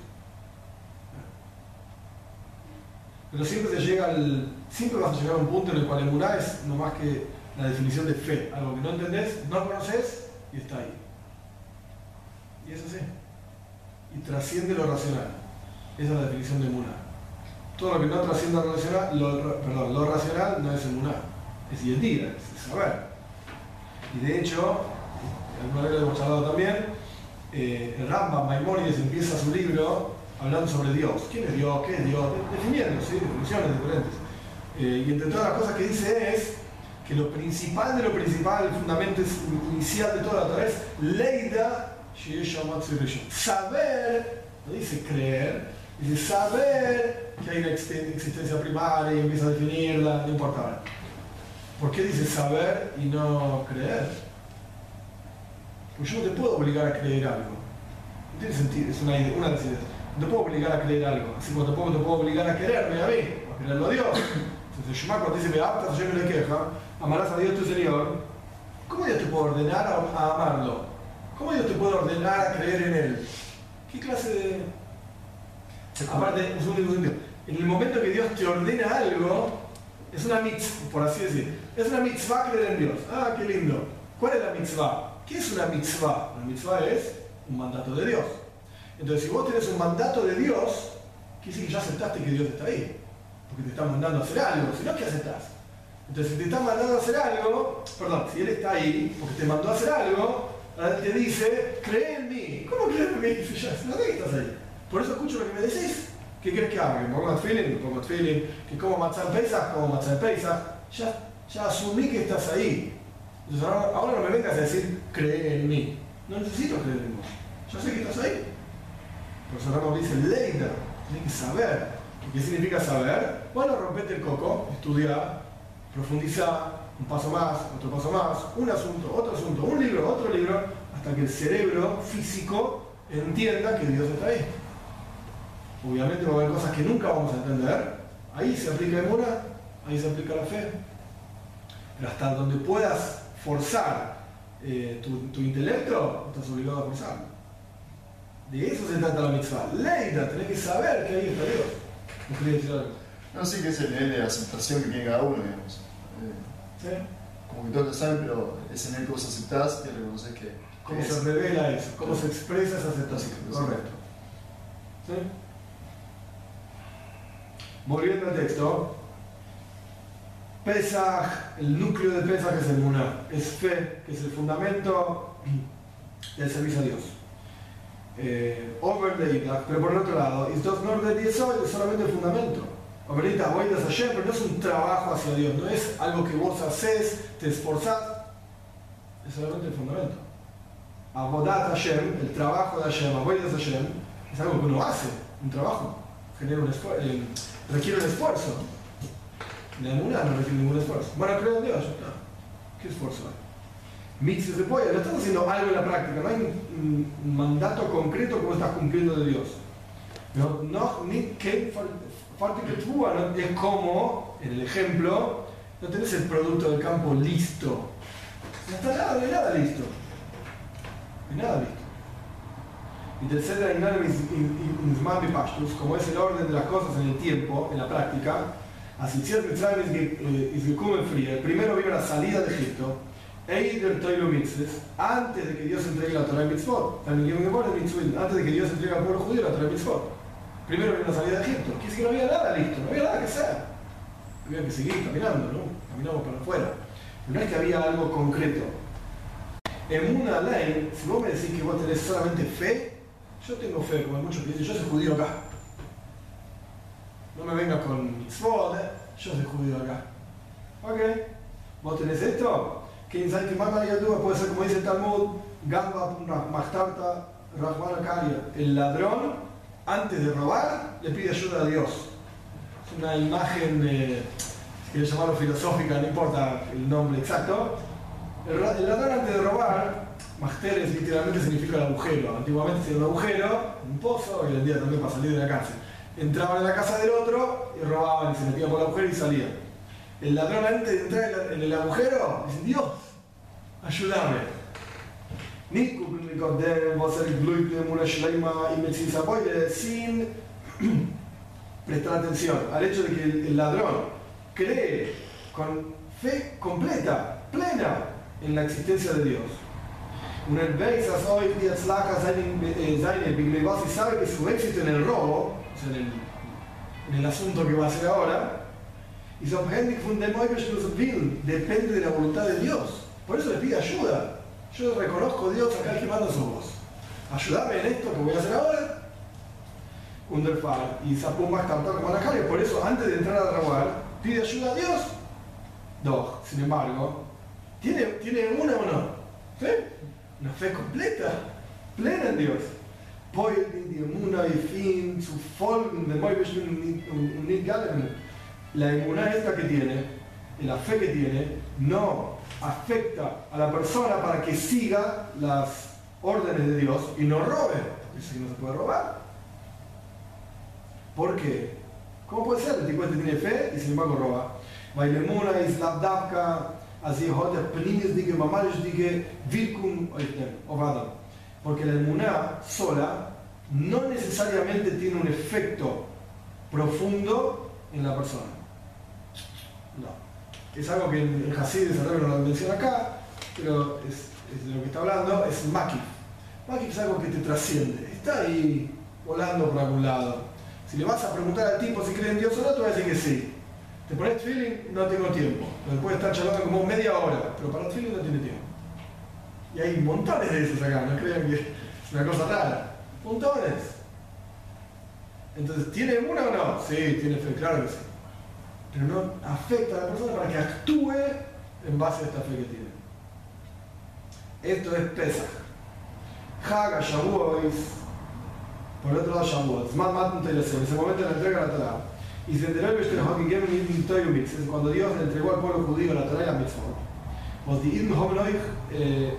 Pero siempre se llega al. Siempre vas a llegar a un punto en el cual el Murá es no más que la definición de fe. Algo que no entendés, no conoces y está ahí. Y es así. Y trasciende lo racional. Esa es la definición de Murá. Todo lo que no trasciende lo racional, lo, perdón, lo racional no es el Murá. Es identidad, es saber. Y de hecho, alguna vez lo hemos hablado también, eh, Maimonides empieza su libro hablando sobre Dios. ¿Quién es Dios? ¿Qué es Dios? Definiendo, ¿sí? definiciones diferentes. Eh, y entre todas las cosas que dice es que lo principal de lo principal, el fundamento inicial de toda la Torah es Leida Saber, no dice creer, dice saber que hay una existencia primaria y empieza a definirla, no importa. ¿Por qué dice saber y no creer? Porque yo no te puedo obligar a creer algo. No tiene sentido, es una, una de las ideas. No te puedo obligar a creer algo, así como tampoco te puedo obligar a quererme a mí, a quererlo a Dios. Entonces, Shema cuando dice, me aptas, yo no le queja, amarás a Dios tu Señor, ¿cómo Dios te puede ordenar a, amarlo? ¿Cómo Dios te puede ordenar a creer en Él? ¿Qué clase de...? Aparte, un segundo, en el momento que Dios te ordena algo, es una mitzvah, por así decir. Es una mitzvah creer en Dios. Ah, qué lindo. ¿Cuál es la mitzvah? ¿Qué es una mitzvah? Una mitzvah es un mandato de Dios. Entonces, si vos tenés un mandato de Dios, quiere decir que ya aceptaste que Dios está ahí. Porque te está mandando a hacer algo. Si no, ¿qué aceptás? Entonces, si te está mandando a hacer algo, perdón, si Él está ahí porque te mandó a hacer algo, Él te dice, cree en mí. ¿Cómo crees en mí? Dice, ya, no estás ahí. Por eso escucho lo que me decís. ¿Qué quieres que haga? ¿Que me feeling? ¿Que pongo feeling? ¿Que como matzah en Pesach? Como matzah en Pesach. Ya, ya asumí que estás ahí. Ahora, no me vengas a decir, cree en mí. No necesito creer en vos. Ya sé que estás ahí. Por eso Ramos dice, leida. Tienes que saber. ¿Qué significa saber? Bueno, rompete el coco, estudiar, profundizar, un paso más, otro paso más, un asunto, otro asunto, un libro, otro libro, hasta que el cerebro físico entienda que Dios está ahí. Obviamente va a haber cosas que nunca vamos a entender. Ahí se aplica Emuna, ahí se aplica la fe. Pero hasta donde puedas forzar eh, tu, intelecto, estás obligado a forzarlo. De eso se trata la mitzvah. Leida, tenés que saber que ahí está Dios. ¿No quería decir algo? No, sí que es el nivel de aceptación que tiene cada uno, digamos. ¿Sí? Como que todos lo saben, pero es en el que vos aceptás y reconoces que. ¿Cómo se revela eso? ¿Cómo se expresa esa aceptación? Correcto. ¿Sí? Volviendo al texto, Pesach, el núcleo de Pesach es el Muná, es fe, que es el fundamento del servicio a Dios. Eh, over the pero por el otro lado, es dos de 10 es solamente el fundamento. Ahorita voy a Hashem, pero no es un trabajo hacia Dios, no es algo que vos haces, te esforzás, es solamente el fundamento. Abodat Hashem, el trabajo de Hashem, Avoidas Hashem, es algo que uno hace, un trabajo, genera un esfuerzo. Eh, requiere un esfuerzo. La emuná no requiere ningún esfuerzo. Bueno, creo en Dios, no. ¿Qué esfuerzo hay? Mitzvah se puede, no estás haciendo algo en la práctica, no hay un, mandato concreto como estás cumpliendo de Dios. No, no ni que falta que tú es como, en el ejemplo, no tenés el producto del campo listo. No está nada, hay nada listo. Hay nada listo. Y tercera, como es el orden de las cosas en el tiempo, en la práctica, así es. Primero vino la salida de Egipto, Eider Toiro Mitzvah, antes de que Dios entregue la Torah Mitzvot, antes de que Dios entregue al pueblo judío la Torah Mitzvot. Primero vino la salida de Egipto, quiere decir que no había nada listo, no había nada que hacer. Había que seguir caminando, ¿no? Caminamos para afuera. no es que había algo concreto. En una ley, si vos me decís que vos tenés solamente fe, yo tengo fe, como muchos que dicen, yo soy judío acá. No me vengas con mitzvot, ¿eh? yo soy judío acá. Ok, vos tenés esto, ¿Quién sabe que María duda puede ser como dice Talmud, Gamba Machtarta Karia. El ladrón, antes de robar, le pide ayuda a Dios. Es una imagen, eh, si quieres llamarlo filosófica, no importa el nombre exacto. El, ladrón antes de robar Masteres literalmente significa el agujero. Antiguamente era un agujero, un pozo, hoy en día también para salir de la cárcel. Entraban en la casa del otro y robaban y se metían por el agujero y salían. El ladrón antes de entrar en, el agujero dice, Dios, ayúdame. Y sin prestar atención al hecho de que el ladrón cree con fe completa, plena, en la existencia de Dios. Un Beis as hoy die Atzlacha seine sabe que su éxito en el robo, o sea, en el, en el asunto que va a hacer ahora, y dem Oibeshus will, depende de la voluntad de Dios. Por eso le pide ayuda. Yo reconozco a Dios acá que manda su voz. Ayúdame en esto que voy a hacer ahora. Underfall y Sapum más tanto como la Por eso, antes de entrar a robar, pide ayuda a Dios. Dos, sin embargo, ¿tiene, ¿tiene una o no? ¿Sí? Una fe completa, plena en Dios. Poet die Emuna y fin, su folgen de galen. La emuná esta que tiene, y la fe que tiene, no afecta a la persona para que siga las órdenes de Dios y no robe, porque si no se puede robar. ¿Por qué? ¿Cómo puede ser? El tipo este tiene fe y sin embargo roba. Bailemuna is labdavka, así hote penimis dige, mamalish dige, virkum ovadam. Porque la emuná sola no necesariamente tiene un efecto profundo en la persona. No. Es algo que en Hasid no lo menciona acá, pero es, es, de lo que está hablando, es makif. Makif es algo que te trasciende. Está ahí volando por algún lado. Si le vas a preguntar al tipo si cree en Dios o no, te va a decir que sí. Te pones feeling, no tengo tiempo. Puede estar charlando como media hora, pero para el feeling no tiene tiempo. Y hay montones de esos acá, no crean que es una cosa rara. Montones. Entonces, ¿tiene una o no? Sí, tiene fe, claro que sí. Pero no afecta a la persona para que actúe en base a esta fe que tiene. Esto es Pesach. Haga, Shavuot, por otro lado Shavuot. Zman Matan Teresem, ese momento la entrega la Torah. Y se enteró el cuando Dios le entregó al pueblo judío la Torah y la Mitzvot. Was die Iden haben euch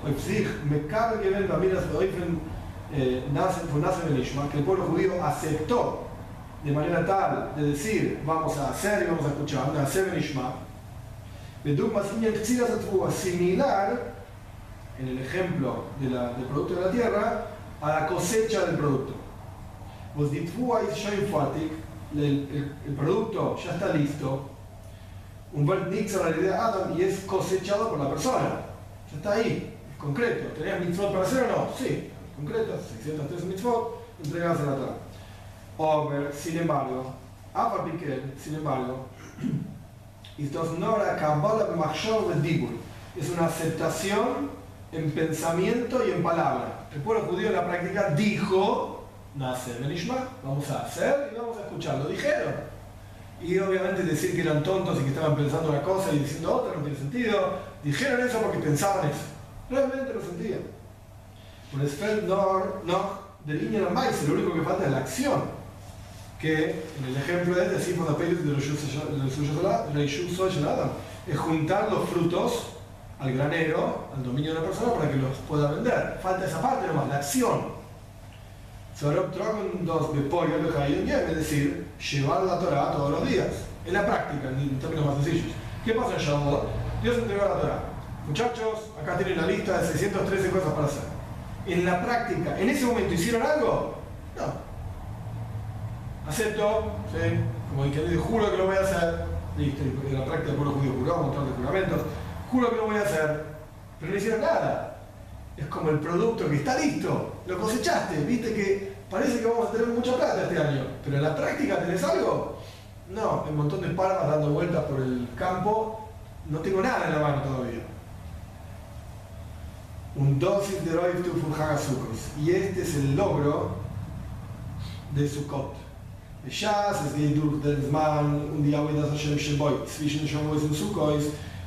auf sich mit Kabel gewinnt, bei mir das Beäufen que el pueblo judío aceptó de manera tal de decir, vamos a hacer y vamos a escuchar, de hacer en Ishma, similar en el ejemplo de la, del producto de la tierra a la cosecha del producto. Pues Was die Tfuah ist schön fertig, el, el, producto ya está listo, buen nixon la idea Adam y es cosechado por la persona. Ya está ahí, es concreto. ¿Tenías mitzvot para hacer o no? Sí, concreto, 613 mitzvot, entregadas en la Torah. Over, sin embargo, Apapikel, sin embargo, es una aceptación en pensamiento y en palabra. El pueblo judío en la práctica dijo, nace Benishma, vamos a hacer y vamos a escuchar. Lo dijeron. Y obviamente decir que eran tontos y que estaban pensando una cosa y diciendo otra no tiene sentido. Dijeron eso porque pensaban eso. Realmente lo sentían. Por eso no, no del más, lo único que falta es la acción. Que en el ejemplo este decimos la de los Adam, es juntar los frutos al granero, al dominio de la persona para que los pueda vender. Falta esa parte nomás, la acción. Sorob Trogon dos de pollo de es decir, llevar la Torah todos los días, en la práctica, en términos más sencillos. ¿Qué pasa en Shavuot? Dios entregó la Torah. Muchachos, acá tienen la lista de 613 cosas para hacer. En la práctica, ¿en ese momento hicieron algo? No. Acepto, ¿sí? como dice, juro que lo voy a hacer. Listo, en la práctica el pueblo judío juró un montón de juramentos. Juro que lo voy a hacer. Pero no hicieron nada es como el producto que está listo, lo cosechaste, viste que parece que vamos a tener mucha plata este año, pero en la práctica tenés algo. No, un montón de palmas dando vueltas por el campo, no tengo nada en la mano todavía. Un dosis de Roif Y este es el logro de Sukkot. Ya es un día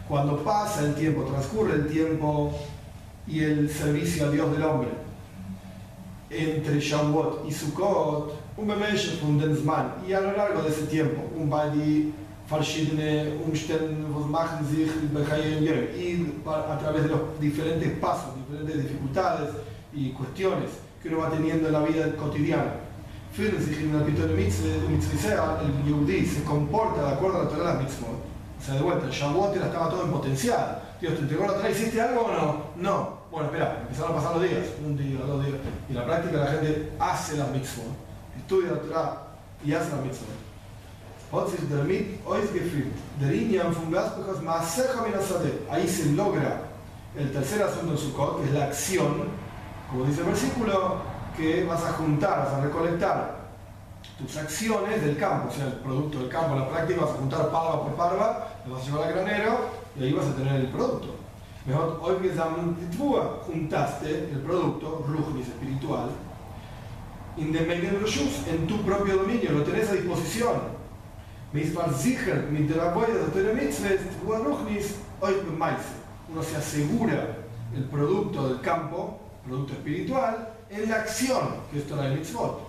cuando pasa el tiempo, transcurre el tiempo, y el servicio a Dios del hombre. Entre Shavuot y Sukkot, un Bemesh von den Zman, y a lo largo de ese tiempo, un Badi verschiedene Umständen, was machen sich y a través de los diferentes pasos, diferentes dificultades y cuestiones que uno va teniendo en la vida cotidiana. Fühlen sich in el Yehudi se comporta de acuerdo a la Torah mitzvot, O sea, de vuelta, el Shavuot estaba todo en potencial. Dios, ¿te entregó la Torah? ¿Hiciste algo o no? No. Bueno, espera, empezaron a pasar los días, un día, dos días. Y en la práctica la gente hace las mitzvot, estudia la Torah y hace Maaseja Minasade. Ahí se logra el tercer asunto de Sukkot, que es la acción, como dice el versículo, que vas a juntar, vas a recolectar tus acciones del campo, o sea, el producto del campo, en la práctica vas a juntar parva por parva, lo vas a llevar al granero y ahí vas a tener el producto. Mejor, hoy juntaste el producto, Ruchnis espiritual, en tu propio dominio, lo tenés a disposición. Uno se asegura el producto del campo, producto espiritual, en la acción, que esto es la mitzvot.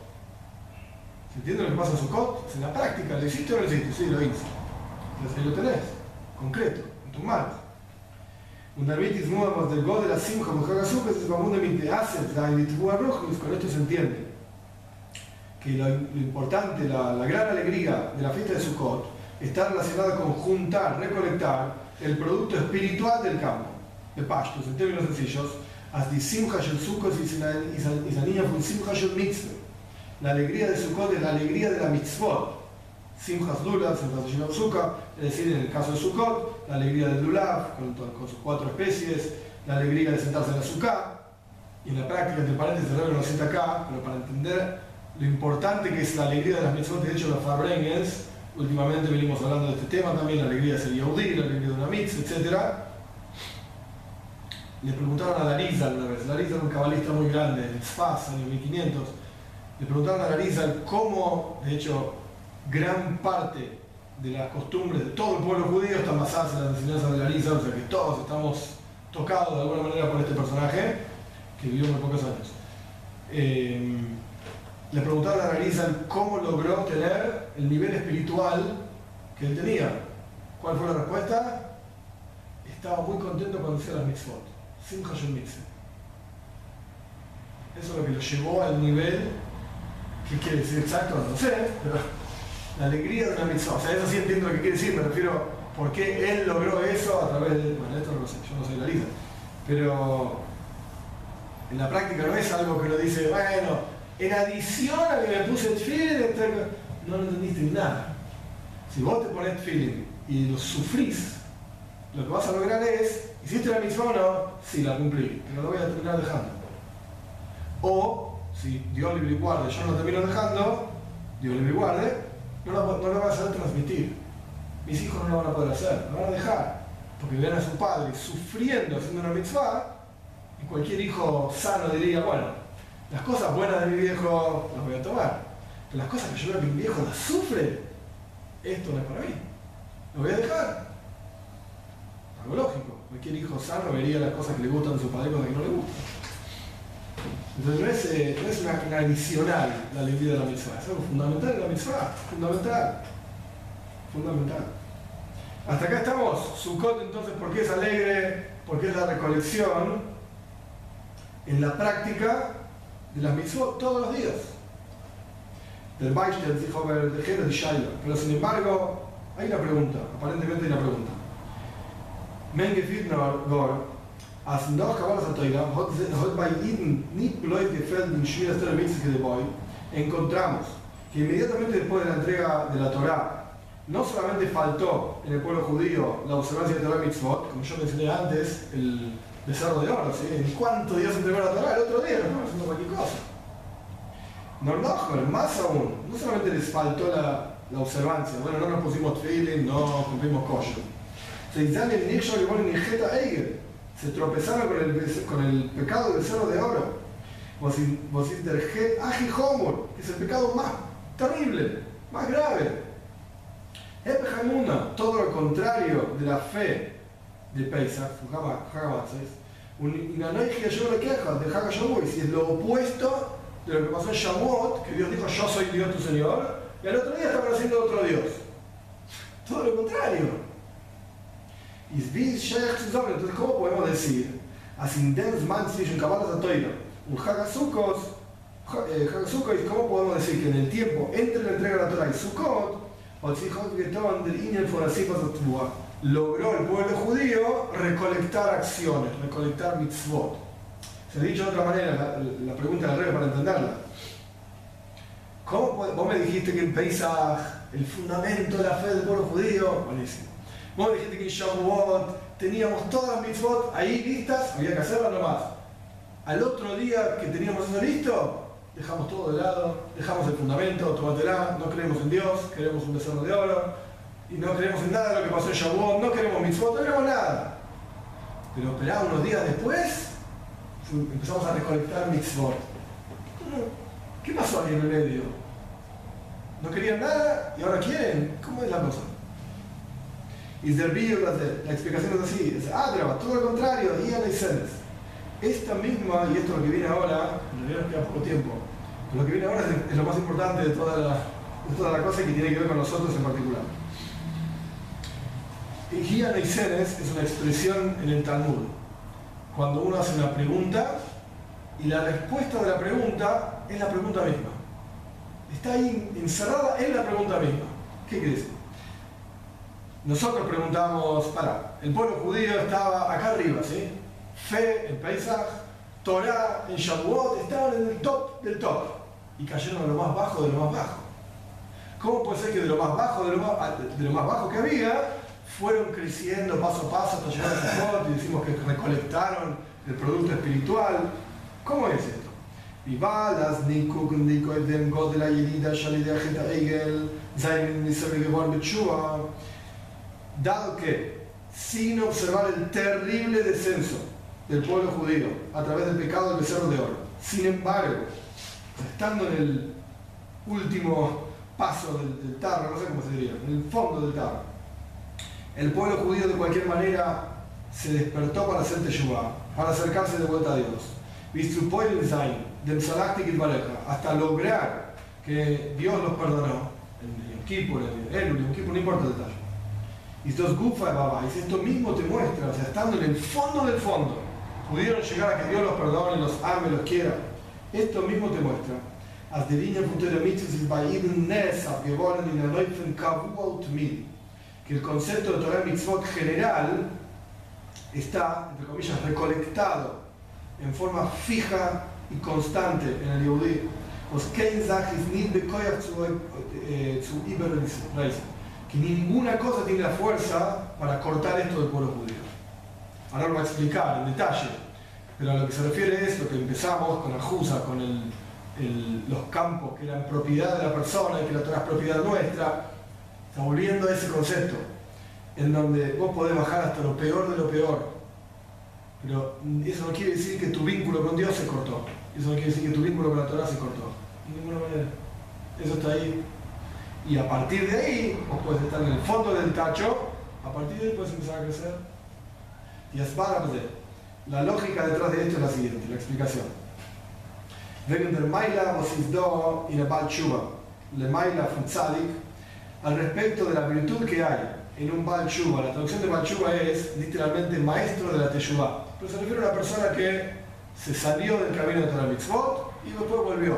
¿Se entiende lo que pasa en Sukkot? En la práctica, ¿lo hiciste o no lo hiciste? Sí, lo hice. Entonces ahí lo tenés, concreto, en tus manos. Un Darbitis Muamos del God de la Simcha, Mujagazuk, es el común de Minteaset, con esto se entiende que lo, importante, la, la, gran alegría de la fiesta de Sukkot está relacionada con juntar, recolectar el producto espiritual del campo, de pastos, en términos sencillos, y. La alegría de Sukkot es la alegría de la mitzvot. Simchas Lulav, Simchas Sukkot, es decir, en el caso de Sukkot, la alegría del Lulav, con, sus cuatro especies, la alegría de sentarse en la Sukkah, y en la práctica, entre paréntesis, el no sienta acá, pero para entender lo importante que es la alegría de las mitzvot, de hecho los Farbrengens, últimamente venimos hablando de este tema también, la alegría de ser Yehudi, la alegría de una mitzvah, etc. Le preguntaron a Darizal una vez, Darizal era un cabalista muy grande, en Sfaz, año 1500, le preguntaron a Darizal cómo, de hecho, gran parte de las costumbres de todo el pueblo judío están basadas en las enseñanzas de Darizal, o sea que todos estamos tocados de alguna manera por este personaje, que vivió muy pocos años. Eh, le preguntaron a Rizal cómo logró tener el nivel espiritual que él tenía. ¿Cuál fue la respuesta? Estaba muy contento cuando hacía las mitzvot. Sin mitzvot. Eso es lo que lo llevó al nivel, ¿qué quiere decir exacto? No sé, pero la alegría de una mitzvot. O sea, eso sí entiendo lo que quiere decir, me refiero por qué él logró eso a través de... Bueno, esto no lo sé, yo no soy la lista. Pero en la práctica no es algo que uno dice, bueno, en adición a que me puse el feeling, no lo entendiste nada. Si vos te pones feeling y lo sufrís, lo que vas a lograr es, ¿hiciste la misma o no? Sí, la cumplí, pero lo voy a terminar dejando. O, si Dios libre y guarde, yo no termino dejando, Dios libre y guarde, no lo, no vas a saber transmitir. Mis hijos no lo van a poder hacer, lo van a dejar. Porque ven a su padre sufriendo haciendo una mitzvah, y cualquier hijo sano diría, bueno, las cosas buenas de mi viejo las voy a tomar. Pero las cosas que yo veo que mi viejo las sufre, esto no es para mí. Lo voy a dejar. Algo lógico. Cualquier hijo sano vería las cosas que le gustan a su padre y cosas que no le gustan. Entonces no es, eh, no es una, adicional la alegría de la mitzvah, es algo fundamental en la mitzvah, fundamental, fundamental. Hasta acá estamos, Sukkot entonces, ¿por qué es alegre? ¿Por qué es la recolección? En la práctica de las mitzvot todos los días. Del Beistel dijo de Jero de Shaila. Pero sin embargo, hay una pregunta, aparentemente hay una pregunta. Menge Fitner Gor, hat de encontramos que inmediatamente después de la entrega de la Torah, no solamente faltó en el pueblo judío la observancia de Torah Mitzvot, como yo mencioné antes, el becerro de oro, ¿sí? ¿En cuántos días entregó la Torah? El otro día, no haciendo cualquier cosa. No, más aún, no solamente les faltó la, observancia, bueno, no nos pusimos feeling, no cumplimos kosher. Se tropezaron con el, con el pecado del becerro de oro. que es el pecado más terrible, más grave. Todo lo contrario de la fe de Pesach, una queja de Haga y si es lo opuesto de lo que pasó en Shavuot, que Dios dijo yo soy Dios tu Señor, y al otro día estaban haciendo otro Dios. Todo lo contrario. Y entonces, ¿cómo podemos decir? Man un un Hagasukos, eh, ¿cómo podemos decir que en el tiempo entre la entrega de la Torah y Sukkot logró el pueblo judío recolectar acciones, recolectar mitzvot. Se ha dicho de otra manera la, pregunta del rey para entenderla. ¿Cómo vos me dijiste que en Pesach, el fundamento de la fe del pueblo judío, buenísimo. Vos me dijiste que Shavuot teníamos todas las mitzvot ahí listas, había que hacerlas nomás. Al otro día que teníamos eso listo, dejamos todo de lado, dejamos el fundamento, tomatela, no creemos en Dios, queremos un becerro de oro, y no creemos en nada de lo que pasó en Shavuot, no queremos mitzvot, no queremos nada. Pero esperá unos días después, empezamos a recolectar mitzvot. ¿Qué pasó ahí en el medio? No querían nada y ahora quieren. ¿Cómo es la cosa? Y la explicación es así, es Adraba, todo lo contrario, y Esta misma, y esto es lo que viene ahora, nos queda poco tiempo, lo que viene ahora es, lo más importante de toda, la, de toda la cosa y que tiene que ver con nosotros en particular. Gia Neisenes es una expresión en el Talmud. Cuando uno hace una pregunta y la respuesta de la pregunta es la pregunta misma. Está ahí encerrada en la pregunta misma. ¿Qué crees? Nosotros preguntamos, para, el pueblo judío estaba acá arriba, ¿sí? Fe, el paisaje, Torah, en Shavuot, estaban en el top del top y cayeron a lo más bajo de lo más bajo. ¿Cómo puede ser que de lo más bajo de lo más, de lo más bajo que había fueron creciendo paso a paso hasta llegar a Sukkot y decimos que recolectaron el producto espiritual. ¿Cómo es esto? Vivalas, Nikuk, Niko, Edem, God de la Yelida, Shalidea, Geta, Egel, Zain, Nisar, Gebor, Bechua. Dado que, sin observar el terrible descenso del pueblo judío a través del pecado del becerro de oro, sin embargo, estando en el último paso del, tarro, no sé cómo se diría, en el fondo del tarro, el pueblo judío de cualquier manera se despertó para hacer Teshuvah, para acercarse de vuelta a Dios. Hasta lograr que Dios los perdonó. En Yom Kippur, en no importa el detalle. Y estos y esto mismo te muestra, o sea, estando en el fondo del fondo, pudieron llegar a que Dios los perdone, los ame, los quiera. Esto mismo te muestra. As de línea futura mitzvah ist bei ihnen Nesa geworden in der Neufen Kavu Tmil que el concepto de Torah Mitzvot general está, entre comillas, recolectado en forma fija y constante en el Yehudi. Que ninguna cosa tiene la fuerza para cortar esto del pueblo judío. Ahora lo voy a explicar en detalle, pero a lo que se refiere es lo que empezamos con Ajusa, con los campos que eran propiedad de la persona y que la Torah es propiedad nuestra Está volviendo a ese concepto, en donde vos podés bajar hasta lo peor de lo peor, pero eso no quiere decir que tu vínculo con Dios se cortó, eso no quiere decir que tu vínculo con la Torah se cortó, de ninguna manera. Eso está ahí. Y a partir de ahí, vos puedes estar en el fondo del tacho, a partir de ahí puedes empezar a crecer. Y es para La lógica detrás de esto es la siguiente, la explicación. Wegen der Maila, was ist in Balchuba. Le Maila von al respecto de la virtud que hay en un Baal La traducción de Baal es literalmente maestro de la Teshuvah. Pero se refiere a una persona que se salió del camino de la y después volvió.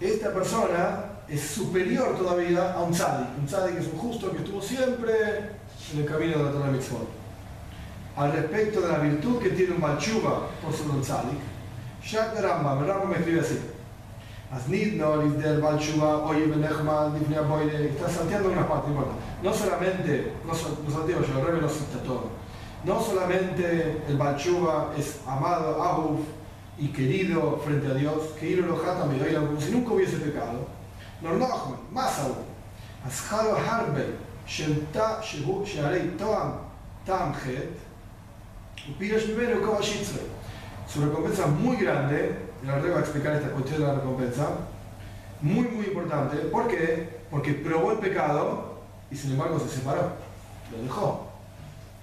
Esta persona es superior todavía a un tzadik. Un tzadik es un justo que estuvo siempre en el camino de la Torah Mitzvot. Al respecto de la virtud que tiene un Balchuba por ser un tzadik, Shak Rambam, Rambam me escribe así. Está salteando una parte, bueno, no solamente, no, no salteo yo, el rebe lo cita todo, no solamente el Balchuba es amado, Abuf y querido frente a Dios, que ir lo también, como si nunca hubiese pecado, Shemta, Shehu, Sheharei, Toam, Tamjet, Upirash Mimeno, Kavashitzre, su recompensa muy grande, el rey va a explicar esta cuestión de la recompensa, muy, muy importante. ¿Por qué? Porque probó el pecado y sin embargo se separó, lo dejó.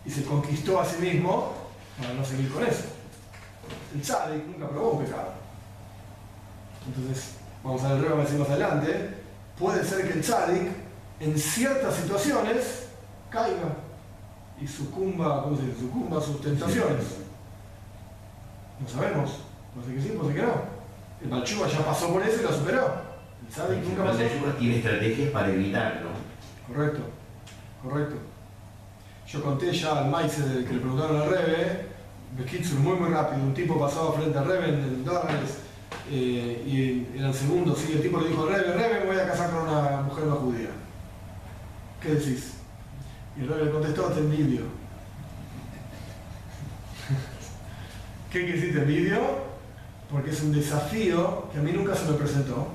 Y se conquistó a sí mismo para no seguir con eso. El tzadik nunca probó un pecado. Entonces, vamos a ver el más adelante, puede ser que el tzadik en ciertas situaciones caiga y sucumba, ¿cómo se dice? Sucumba a sus tentaciones. No sabemos. Puede ser que sí, puede ser que no. El Balchuba ya pasó por eso y lo superó. El tzadik El nunca pasó. de Yuba tiene estrategias para evitarlo. Correcto, correcto. Yo conté ya al Maize que le preguntaron al Rebe, Bekitsur muy muy rápido, un tipo pasaba frente al Rebe en el dólares eh, y era el segundo, sí, el tipo le dijo Rebe, Rebe me voy a casar con una mujer no judía. ¿Qué decís? Y el Rebe le contestó, te envidio. ¿Qué quiere decir te envidio? Porque es un desafío que a mí nunca se me presentó,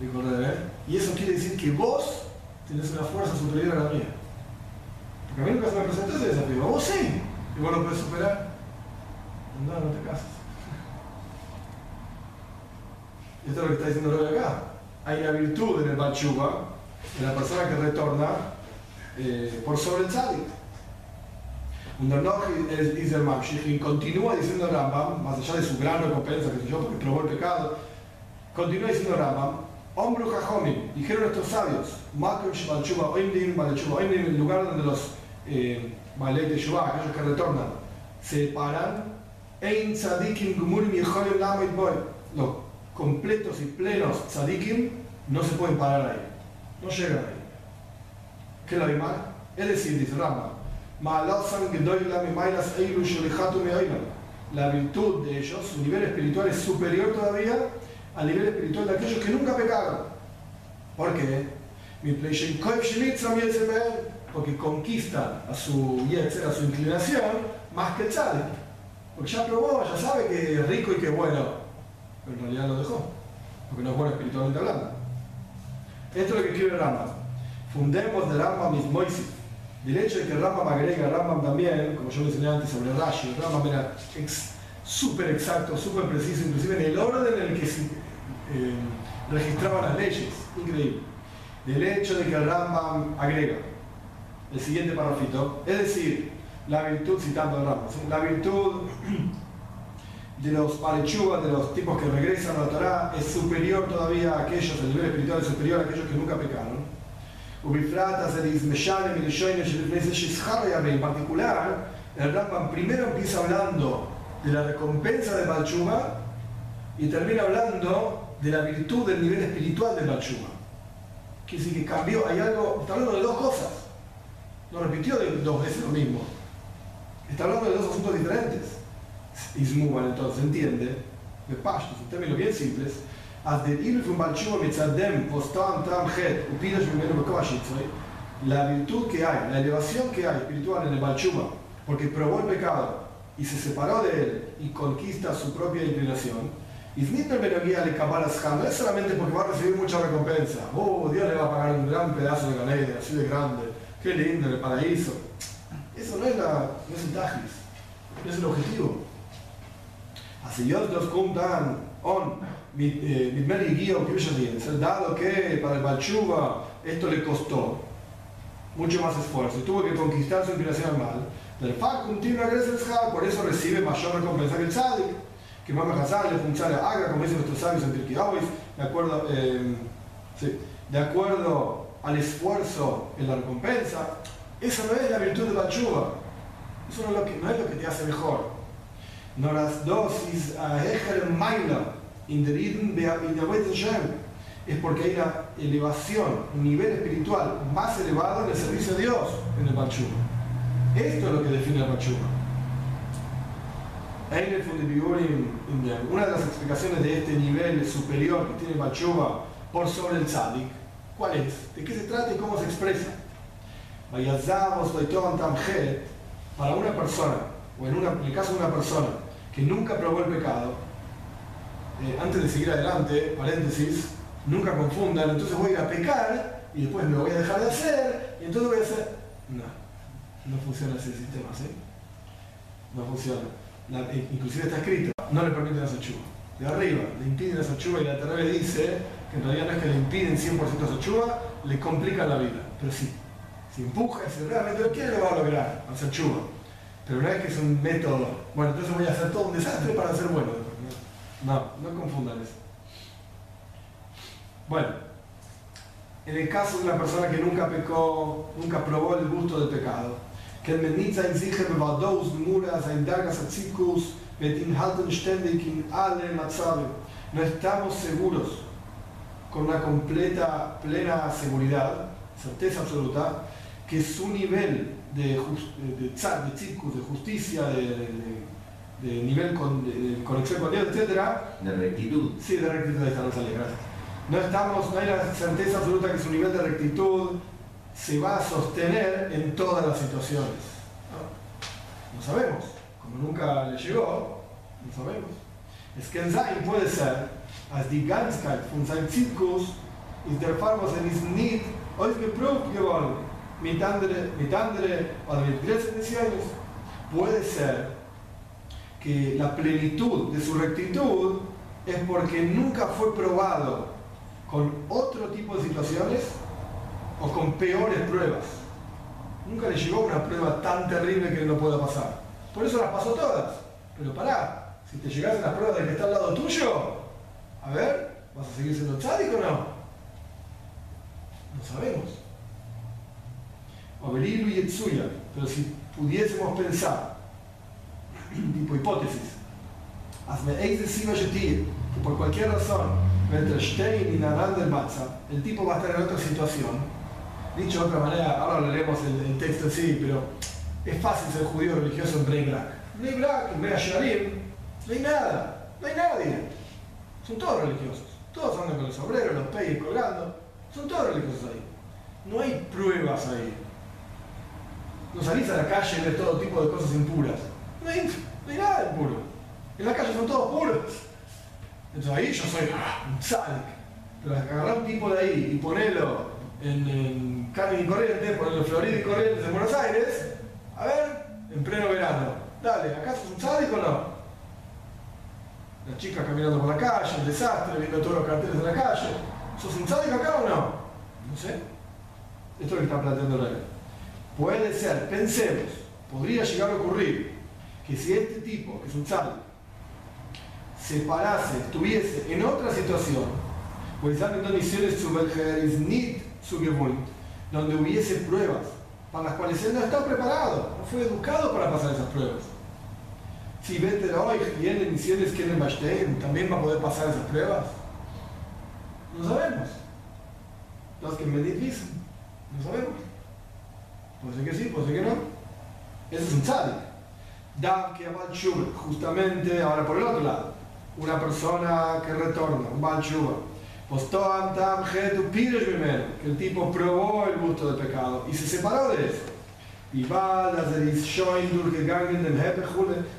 dijo Rebe, y eso quiere decir que vos tenés una fuerza superior a la mía. Porque a mí nunca se me presentó ese desafío. Vos sí. Y vos lo puedes superar. No, no te cases. Esto es lo que está diciendo Rebe acá. Hay una virtud en el Bachuba, en la persona que retorna eh, por sobre el tzadik. Un Dernoch es dice el Mamshich y continúa diciendo Rambam, más allá de su gran recompensa, que sé yo, porque probó el pecado, continúa diciendo Rambam, Jajomim, dijeron estos sabios, Makum Shibalchuba, Oimdim Balechuba, Oimdim, el lugar donde los eh, de Shubá, aquellos que retornan, se paran, Ein Tzadikim Gumurim Yeholim Lamit Boy, completos y plenos Tzadikim no se pueden parar ahí, no llegan ahí. ¿Qué la mal? Es decir, dice Meoilam, la virtud de ellos, su nivel espiritual es superior todavía al nivel espiritual de aquellos que nunca pecaron. ¿Por qué? Porque conquistan a su a su inclinación, más que el tzadik. Porque ya probó, ya sabe que es rico y que bueno, pero en realidad lo dejó, porque no es bueno espiritualmente hablando. Esto es lo que escribe Rambam. Fundemos de Rambam Mismoisi. Del hecho de que Rambam agrega Rambam también, como yo mencioné antes sobre Rashi, Rambam era ex, súper exacto, súper preciso, inclusive en el orden en el que se eh, registraban las leyes. Increíble. Del hecho de que el Rambam agrega el siguiente parrafito, es decir, la virtud, citando al Rambam, la virtud de los parechubas, de los tipos que regresan a la Torah, es superior todavía a aquellos, el nivel espiritual es superior a aquellos que nunca pecaron. En particular, el Rambam primero empieza hablando de la recompensa de Balchuba y termina hablando de la virtud del nivel espiritual de Balchuba. Quiere decir que cambió, hay algo, está hablando de dos cosas. No repitió dos veces lo mismo. Está hablando de dos asuntos diferentes Ismuban entonces entiende, de pashtos, en términos bien simples, אז דאילו פון בלצ'ובה מצדם פוסטם טרם חטא ופידש ממנו בכוח שיצוי, la virtud que hay, la elevación que hay espiritual en el Balchuba, porque probó el pecado y se separó de él y conquista su propia inclinación, y Snitner Benogía le no es solamente porque va a recibir mucha recompensa, oh, Dios le va a pagar un gran pedazo de ganete, así de grande, qué lindo, el paraíso. Eso no es, la, no es el tajis, no es el objetivo. Así los juntan on Midmer y Guía o dado que para el Balchuba esto le costó mucho más esfuerzo y tuvo que conquistar su inclinación al mal, del Fakum tiene una por eso recibe mayor recompensa que el Sadik, que Mama Hazar le funciona a Agra, como dicen nuestros sabios en Tirkiahuis, de acuerdo, eh, sí, de acuerdo al esfuerzo en la recompensa. Esa no es la virtud de Balchuba, eso no es lo que, no es lo que te hace mejor. No las dosis a Ejer Maila, es porque hay una elevación, un nivel espiritual más elevado en el servicio a Dios en el Bachuba. Esto es lo que define el Bachuba. Una de las explicaciones de este nivel superior que tiene el Bachuba por sobre el Tzadik, ¿cuál es? ¿De qué se trata y cómo se expresa? Para una persona, o en, en el caso de una persona que nunca probó el pecado, eh, antes de seguir adelante, paréntesis, nunca confundan, entonces voy a ir a pecar y después me voy a dejar de hacer y entonces voy a hacer... No, no funciona ese sistema, ¿sí? No funciona. Eh, inclusive está escrito, no le permiten a chuva. De arriba, le impiden a chuva y la Terrebe dice que en realidad no es que le impiden 100% a chuva, le complican la vida. Pero sí, si empuja, si realmente lo quiere, lo va a lograr, a chuva. Pero no es que es un método, bueno, entonces voy a hacer todo un desastre para ser bueno. No, no confundan eso. Bueno, en el caso de una persona que nunca pecó, nunca probó el gusto del pecado, que el menitza sich bevados mura sein dargas atzikus mit in halten ständig in alle matzave. No estamos seguros con una completa, plena seguridad, certeza absoluta, que su nivel de, de, de justicia, de, de nivel con, de, conexión con Dios, etc. De rectitud. Sí, de rectitud, ahí está, no sale, gracias. No, estamos, no hay la certeza absoluta que su nivel de rectitud se va a sostener en todas las situaciones. No, sabemos, como nunca le llegó, no sabemos. Es que en Zain puede ser, als die Ganzkeit von seinem Zirkus ist der Fall, was er ist nicht anderen, mit anderen oder mit Grenzen puede ser que la plenitud de su rectitud es porque nunca fue probado con otro tipo de situaciones o con peores pruebas. Nunca le llegó una prueba tan terrible que no pueda pasar. Por eso las pasó todas. Pero pará, si te llegasen las pruebas de que está al lado tuyo, a ver, ¿vas a seguir siendo tzadik o no? No sabemos. O y Yetsuya, pero si pudiésemos pensar tipo hipótesis. Hazme que por cualquier razón, entre Stein y Naran del Matzah, el tipo va a estar en otra situación. Dicho de otra manera, ahora leemos el, el texto así, pero es fácil ser judío religioso en Bnei Brak. Bnei Brak, en Bnei no hay nada, no hay nadie. Son todos religiosos. Todos andan con los obreros, los peyes colgando. Son todos religiosos ahí. No hay pruebas ahí. No salís a la calle y ves todo tipo de cosas impuras. No hay, nada de puro. En la calle son todos puros. Entonces ahí yo soy un tzadik. Pero agarrar un tipo de ahí y ponerlo en, en y Corrientes, ponerlo en Florida y Corrientes en Buenos Aires, a ver, en pleno verano. Dale, ¿acá sos un tzadik o no? Las chicas caminando por la calle, el desastre, viendo todos los carteles de la calle. ¿Sos un tzadik acá o no? No sé. Esto es lo que está planteando la ley. Puede ser, pensemos, podría llegar a ocurrir que si este tipo, que es un tzaddik, se parase, estuviese en otra situación, pues donde hubiese pruebas para las cuales él no está preparado, no fue educado para pasar esas pruebas. Si vete hoy viene misiones que en también va a poder pasar esas pruebas. No sabemos. Los que me dicen, no sabemos. Puede ser que sí, puede ser que no. Ese es un tzadik que a justamente ahora por el otro lado, una persona que retorna, un Balshuba, pues que el tipo probó el gusto del pecado y se separó de eso. Y va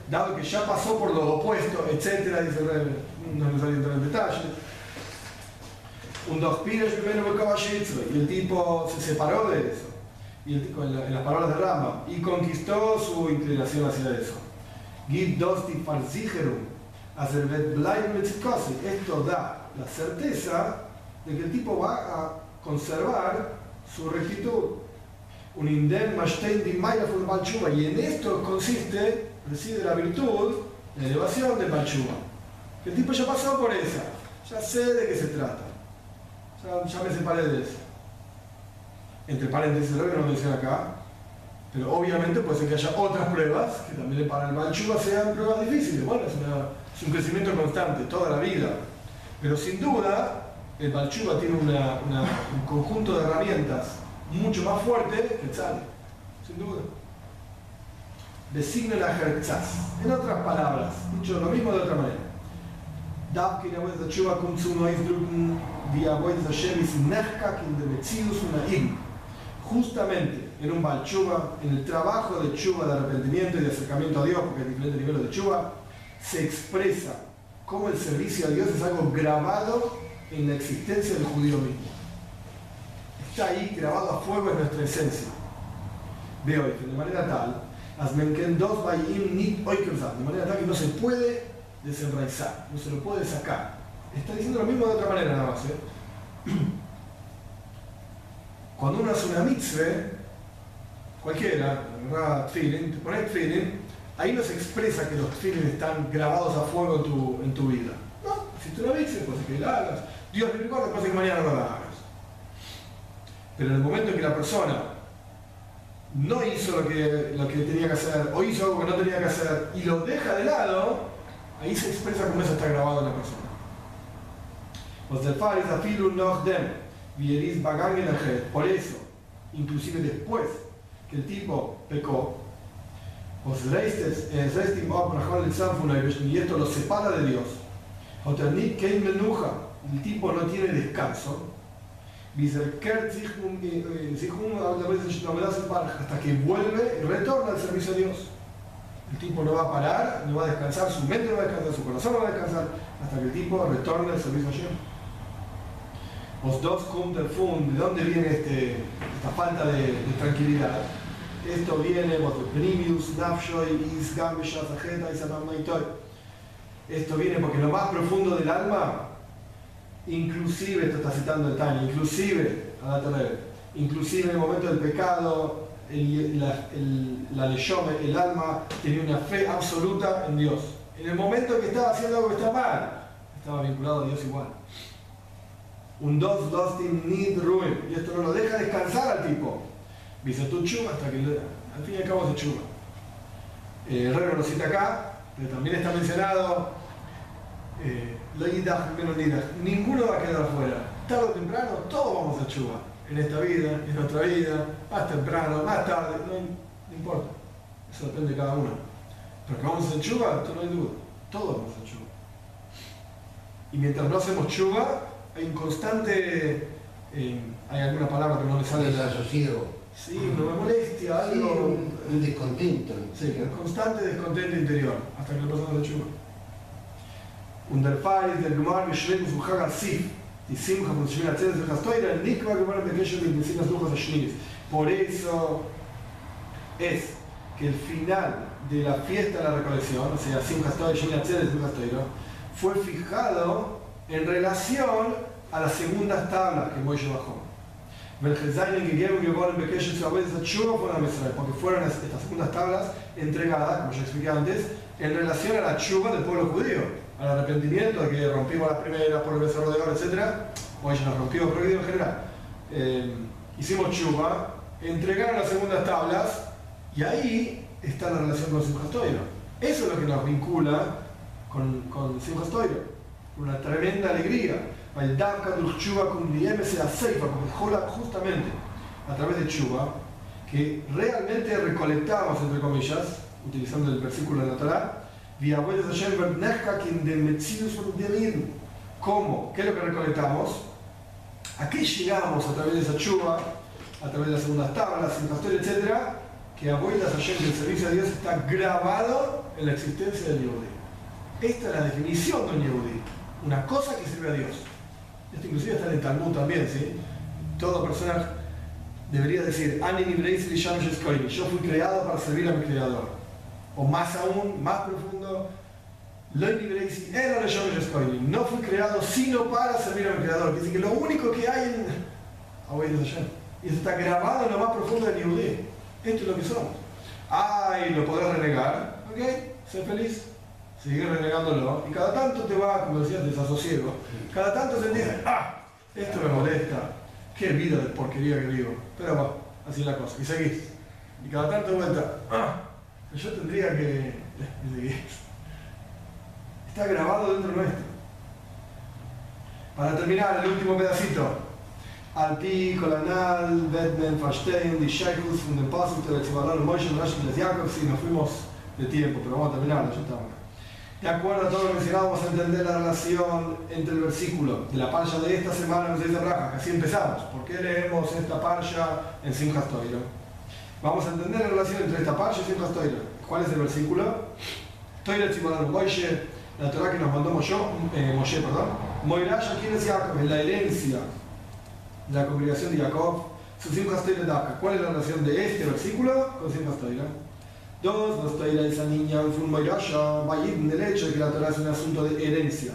dado que ya pasó por lo opuesto, etcétera, dice el no sale entrar en detalle. Un dos y el tipo se separó de eso y en, las palabras de Rama, y conquistó su inclinación hacia eso. Esto da la certeza de que el tipo va a conservar su rectitud. Un indem y en esto consiste, reside la virtud, la elevación de Balchuba. El tipo ya pasó por esa, ya sé de qué se trata, ya, ya me separé de eso entre paréntesis lo que no menciona acá, pero obviamente puede ser que haya otras pruebas que también para el Balchuba sean pruebas difíciles. Bueno, es, un crecimiento constante, toda la vida. Pero sin duda, el Balchuba tiene un conjunto de herramientas mucho más fuerte que Tzal, sin duda. Designa la Herzaz. En otras palabras, dicho lo mismo de otra manera. darf Weise der Tshuva kommt zu Neusdrücken, wie er Weise in und Naim justamente en un balchuba, en el trabajo de chuba de arrepentimiento y de acercamiento a Dios, porque hay diferentes niveles de chuba, se expresa cómo el servicio a Dios es algo grabado en la existencia del judío mismo. Está ahí grabado a fuego en nuestra esencia. Veo esto, de manera tal, de manera tal que no se puede desenraizar, no se lo puede sacar. Está diciendo lo mismo de otra manera nada más. ¿eh? Cuando uno hace una mitzvah, cualquiera, feeling, te pones feeling, ahí no se expresa que los feelings están grabados a fuego en tu, en tu vida. No, hiciste una mitzvah, puede que la hagas. Dios me recuerda, puede que mañana no la hagas. Pero en el momento en que la persona no hizo lo que, lo que tenía que hacer, o hizo algo que no tenía que hacer, y lo deja de lado, ahí se expresa cómo eso está grabado en la persona. Noch dem, vieris bagangen Por eso, inclusive después que el tipo pecó, rachman y esto lo separa de Dios. El tipo no tiene descanso. hasta que vuelve y retorna al servicio de Dios. El tipo no va a parar, no va a descansar, su mente no va a descansar, su corazón no va a descansar, hasta que el tipo retorne al servicio a Dios. Los dos fund, ¿de dónde viene este, esta falta de, tranquilidad? Esto viene, esto viene porque lo más profundo del alma, inclusive, esto está citando el Tani, inclusive, inclusive en el momento del pecado, la, el, la el alma, tenía una fe absoluta en Dios. En el momento que estaba haciendo algo que está mal, estaba vinculado a Dios igual. Un dos, dos, need ruin. Y esto no lo deja descansar al tipo. tu chuva hasta que al fin y al cabo se chuva. Eh, cita acá, pero también está mencionado. Eh, ninguno va a quedar afuera. Tarde o temprano, todos vamos a chuva en esta vida, en nuestra vida, más temprano, más tarde, no, importa. Eso depende de cada uno. Pero que vamos a chuva, esto no hay duda. Todos vamos a chuva. Y mientras no hacemos chuva, hay un constante. Eh, hay alguna palabra que no me sale. Desasosiego. Sí, una molestia, algo. un descontento. Sí, un constante descontento interior, hasta que la persona se chuva. Und der Fall ist der Gemar beschrieben zu Chag Sif, die Simcha von Shmir Atzeres und Chastoira, nicht war geworden bekesher mit Mesinas Luchas Ashmiris. Por eso es que el final de la fiesta de la recolección, o sea, Simcha y fue fijado en relación a las segundas tablas que Moishe bajó. Porque fueron estas segundas tablas entregadas, como ya expliqué antes, en relación a la chuva del pueblo judío al arrepentimiento de que rompimos las primeras por el becerro de oro, etc. Ella nos rompió, pero en general. Eh, hicimos chuva, entregaron las segundas tablas y ahí está la relación con Simchas Eso es lo que nos vincula con, con Una tremenda alegría. Justamente a través de Chuva, que realmente recolectamos, entre comillas, utilizando el versículo de la Torah, ¿Cómo? ¿Qué es lo que recolectamos? ¿A qué llegamos a través de esa chuva, a través de las segundas tablas, sin pastor, etcétera? Que abuelas Hashem, que el servicio a Dios está grabado en la existencia del Yehudi. Esta es la definición de un Yehudi. Una cosa que sirve a Dios. Esto inclusive está en el Talmud también, ¿sí? Toda persona debería decir, yo fui creado para servir a mi creador o más aún, más profundo, no fui creado sino para servir a mi creador. Dice que lo único que hay en Y eso está grabado en lo más profundo del Yehudi. Esto es lo que somos. Ay, lo podés renegar, ok, sé feliz, sigue renegándolo. Y cada tanto te va, como decías, desasosiego. Cada tanto se dice, ah, esto me molesta. Qué vida de porquería que vivo. Pero va, así es la cosa. Y seguís. Y cada tanto vuelta, ah, yo tendría que... Está grabado dentro nuestro. Para terminar, el último pedacito. Al Colanal, Bedmen, Fashstein, Dishaikus, Fundenpasu, Telechibalón, Moshe, Rashid, Jacob, sí, nos fuimos de tiempo, pero vamos a terminar, ya estamos. De acuerdo a todo lo mencionado, vamos a entender la relación entre el versículo de la parcha de esta semana en de Raja, que así empezamos. ¿Por qué leemos esta parcha en Simchas Vamos a entender la relación entre esta parcha y Simchas ¿Cuál es el versículo? Toira Tzimodano Moshe, la Torah que nos mandó Moshe, eh, perdón. Moirash, ¿quién es Jacob? Es la herencia de la congregación de Jacob. Su Simchas ¿Cuál es la relación de este versículo con Simchas Dos, los Toira esa niña, un Moirash, en el hecho de que la Torah es un asunto de herencia.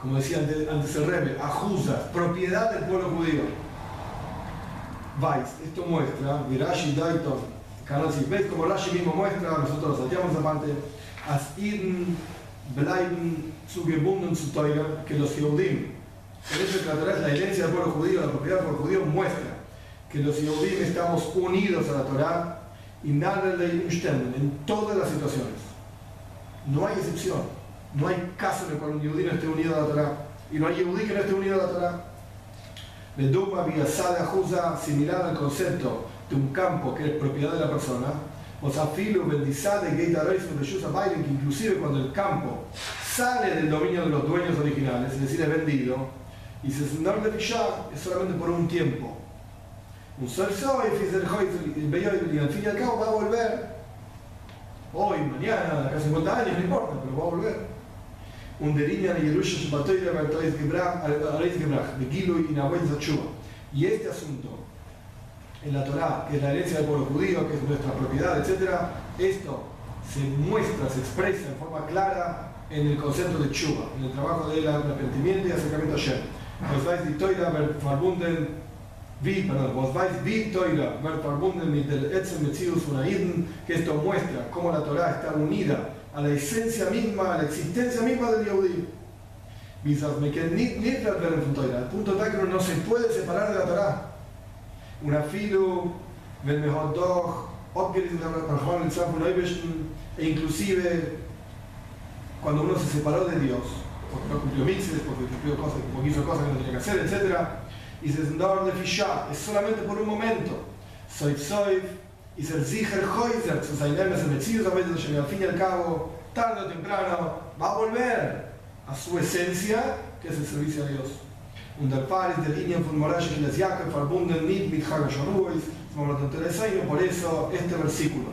Como decía antes, el Rebbe, ajuza, propiedad del pueblo judío. Vais, esto muestra, Virashi Daiton, Canal ¿ves como Rashi mismo muestra? Nosotros lo salteamos aparte, As Iden bleiben zugebunden zu Teuer, que los Yehudim, el hecho de que la Torah es la herencia del pueblo judío, la propiedad del pueblo judío, muestra que los Yehudim estamos unidos a la Torah y nada le en todas las situaciones. No hay excepción. No hay caso en el cual un Yehudí no esté unido a la Torah. y no hay Yehudi que no esté unido a la Torah. De Duma Biasada Jusa, similar al concepto de un campo que es propiedad de la persona, o Zafilu Bendizade de Bailen, que inclusive cuando el campo sale del dominio de los dueños originales, es decir, es vendido, y se de es solamente por un tiempo. Un sol soy, y al fin y al cabo va a volver hoy, mañana, acá 50 años, no importa, pero va a volver. Y este asunto, en la Torah, que es la herencia del pueblo judío, que es nuestra propiedad, etc., esto se muestra, se expresa en forma clara en el concepto de Chuba, en el trabajo del arrepentimiento y acercamiento a Shem. Wie, perdón, vos vais die Teure verbunden mit der Etzem Metzius von Aiden, que esto muestra cómo la Torah está unida a la esencia misma, a la existencia misma del Yehudi. El punto tal que no se puede separar de la Torah. Una filo, wenn wir heute doch abgelesen haben, Rahman el e inclusive cuando uno se separó de Dios, porque no cumplió mitzvahs, porque cumplió cosas, porque hizo cosas que no tenía que hacer, etc. Se sentó de Fisha, es solamente por un momento. Soy soy, y ser Zicher Heuser, sus ailemes el Metzidos, a veces al fin y al cabo, tarde o temprano, va a volver a su esencia, que es el servicio a Dios. Und der Paris der Linien Morash y verbunden mit por eso este versículo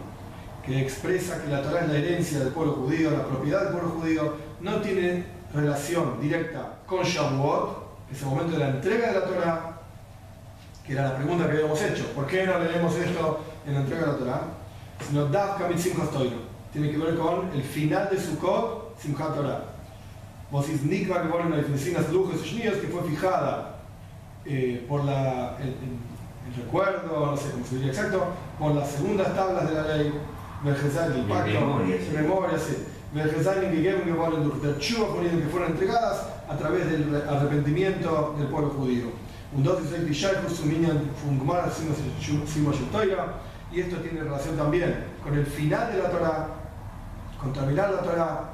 que expresa que la Torah es la herencia del pueblo judío, la propiedad del pueblo judío, no tiene relación directa con Shavuot, que es el momento de la entrega de la Torah, que era la pregunta que habíamos hecho. ¿Por qué no leemos esto en la entrega de la Torah? Sino Dafka. Tiene que ver con el final de Sukkot, Simchat Torah. Nikva que ponen las que fue fijada eh, por la, el, el, recuerdo, no sé cómo se diría exacto, por las segundas tablas de la ley, Vergesain, el pacto, memoria, sí que fueron entregadas a través del arrepentimiento del pueblo judío. Y esto tiene relación también con el final de la Torah, con terminar la Torah,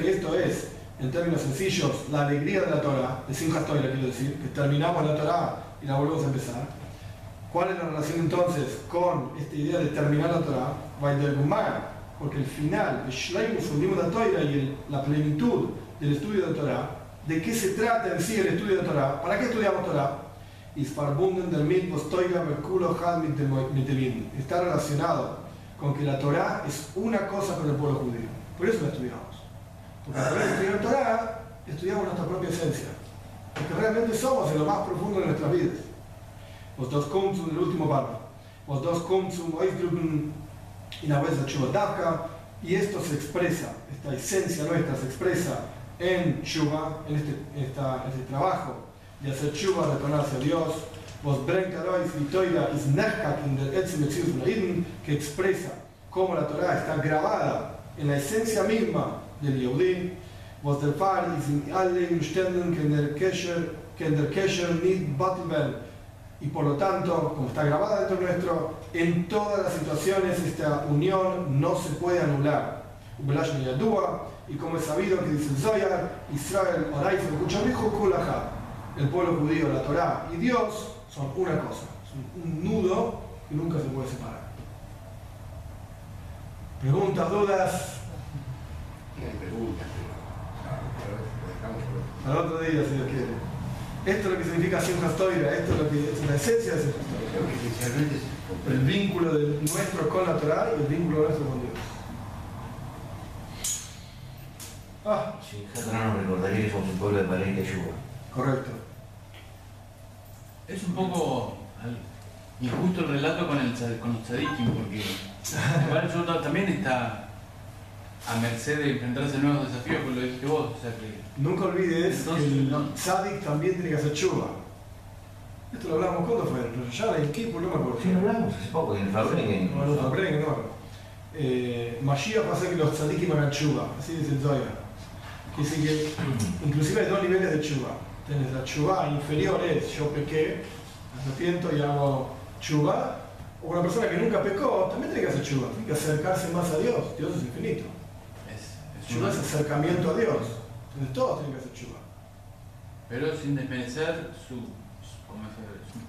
que esto es, en términos sencillos, la alegría de la Torah, de Simcha quiero decir, que terminamos la Torah y la volvemos a empezar. ¿Cuál es la relación entonces con esta idea de terminar la Torah? Porque el final, el Shleimus, la Torah y la plenitud del estudio de Torah, ¿de qué se trata en sí el estudio de Torah? ¿Para qué estudiamos Torah? Está relacionado con que la Torah es una cosa con el pueblo judío. Por eso la estudiamos. Porque a través de estudiar Torah, estudiamos nuestra propia esencia. Porque realmente somos en lo más profundo de nuestras vidas. Los dos el último párrafo. Los dos y la vez Davka, y esto se expresa, esta esencia nuestra se expresa en Chuba, en este, esta, este trabajo de hacer Chuba, retornar hacia Dios, que expresa cómo la Torah está grabada en la esencia misma del Yehudim, vos der Fall is in alle Umständen, que der Kesher, que der Kesher nicht Batilben, y por lo tanto, como está grabada dentro nuestro, en todas las situaciones esta unión no se puede anular. Y como es sabido que dice el Zoyar, Israel, el pueblo judío, la Torá y Dios son una cosa, son un nudo que nunca se puede separar. ¿Preguntas, dudas? Preguntas, Para otro día, si Dios quiere. Esto es lo que significa Simchas Toira, esto es lo que es la esencia de Simchas Toira. El vínculo de nuestro con la Torah y el vínculo nuestro con Dios. Ah. Simchas Torah nos recordaría que somos un pueblo de Yuba. Correcto. Es un poco injusto el relato con, el, con los tzadikim, porque igual también está a merced de enfrentarse a nuevos desafíos, como lo dijiste vos. O sea que Nunca olvides que el tzadik también tiene que hacer chuva. Esto lo hablamos cuando fue, ya en Kippur, no me acuerdo. Sí, lo hablamos hace poco, en el Fabrengen. No, en el Fabrengen, no. Eh, Mashiach va a hacer que los tzadikim hagan chuva, así dice el Zoya. Quiere decir que inclusive hay dos niveles de chuva. Tienes la chuva inferior es yo pequé, arrepiento y hago chuva. O una persona que nunca pecó también tiene que hacer chuva, tiene que acercarse más a Dios. Dios es infinito. Es, es acercamiento a Dios. Entonces todos tienen que hacer Tshuva. Pero sin desmerecer su,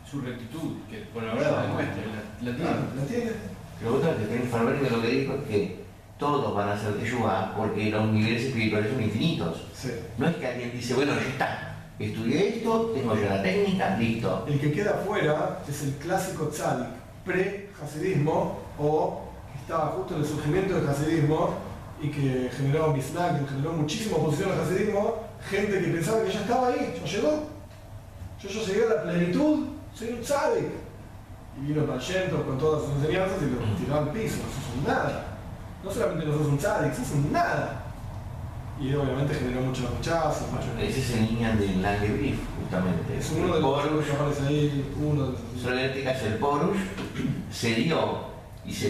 su, rectitud, que por ahora la demuestra, la, la tiene. Claro, ¿La entiendes? Lo otro que tiene Farberger lo que dijo es que todos van a hacer Teshuvah porque los niveles espirituales son infinitos. Sí. No es que alguien dice, bueno, ya está, estudié esto, tengo ya la técnica, listo. El que queda afuera es el clásico tzadik, pre-hasidismo o que estaba justo en el surgimiento del hasidismo y que generó Bisnack, que generó muchísima oposición al hasidismo, gente que pensaba que ya estaba ahí, ya llegó. Yo ya llegué a la plenitud, soy un tzadik. Y vino Panchento con todas sus enseñanzas y lo tiró al piso, no sos un nada. No solamente no sos un tzadik, sos un nada. Y obviamente generó mucho rechazo, mucho... Ese es el línea del Lange Brief, justamente. Es uno de los que aparece ahí, uno de los... caso el se dio y se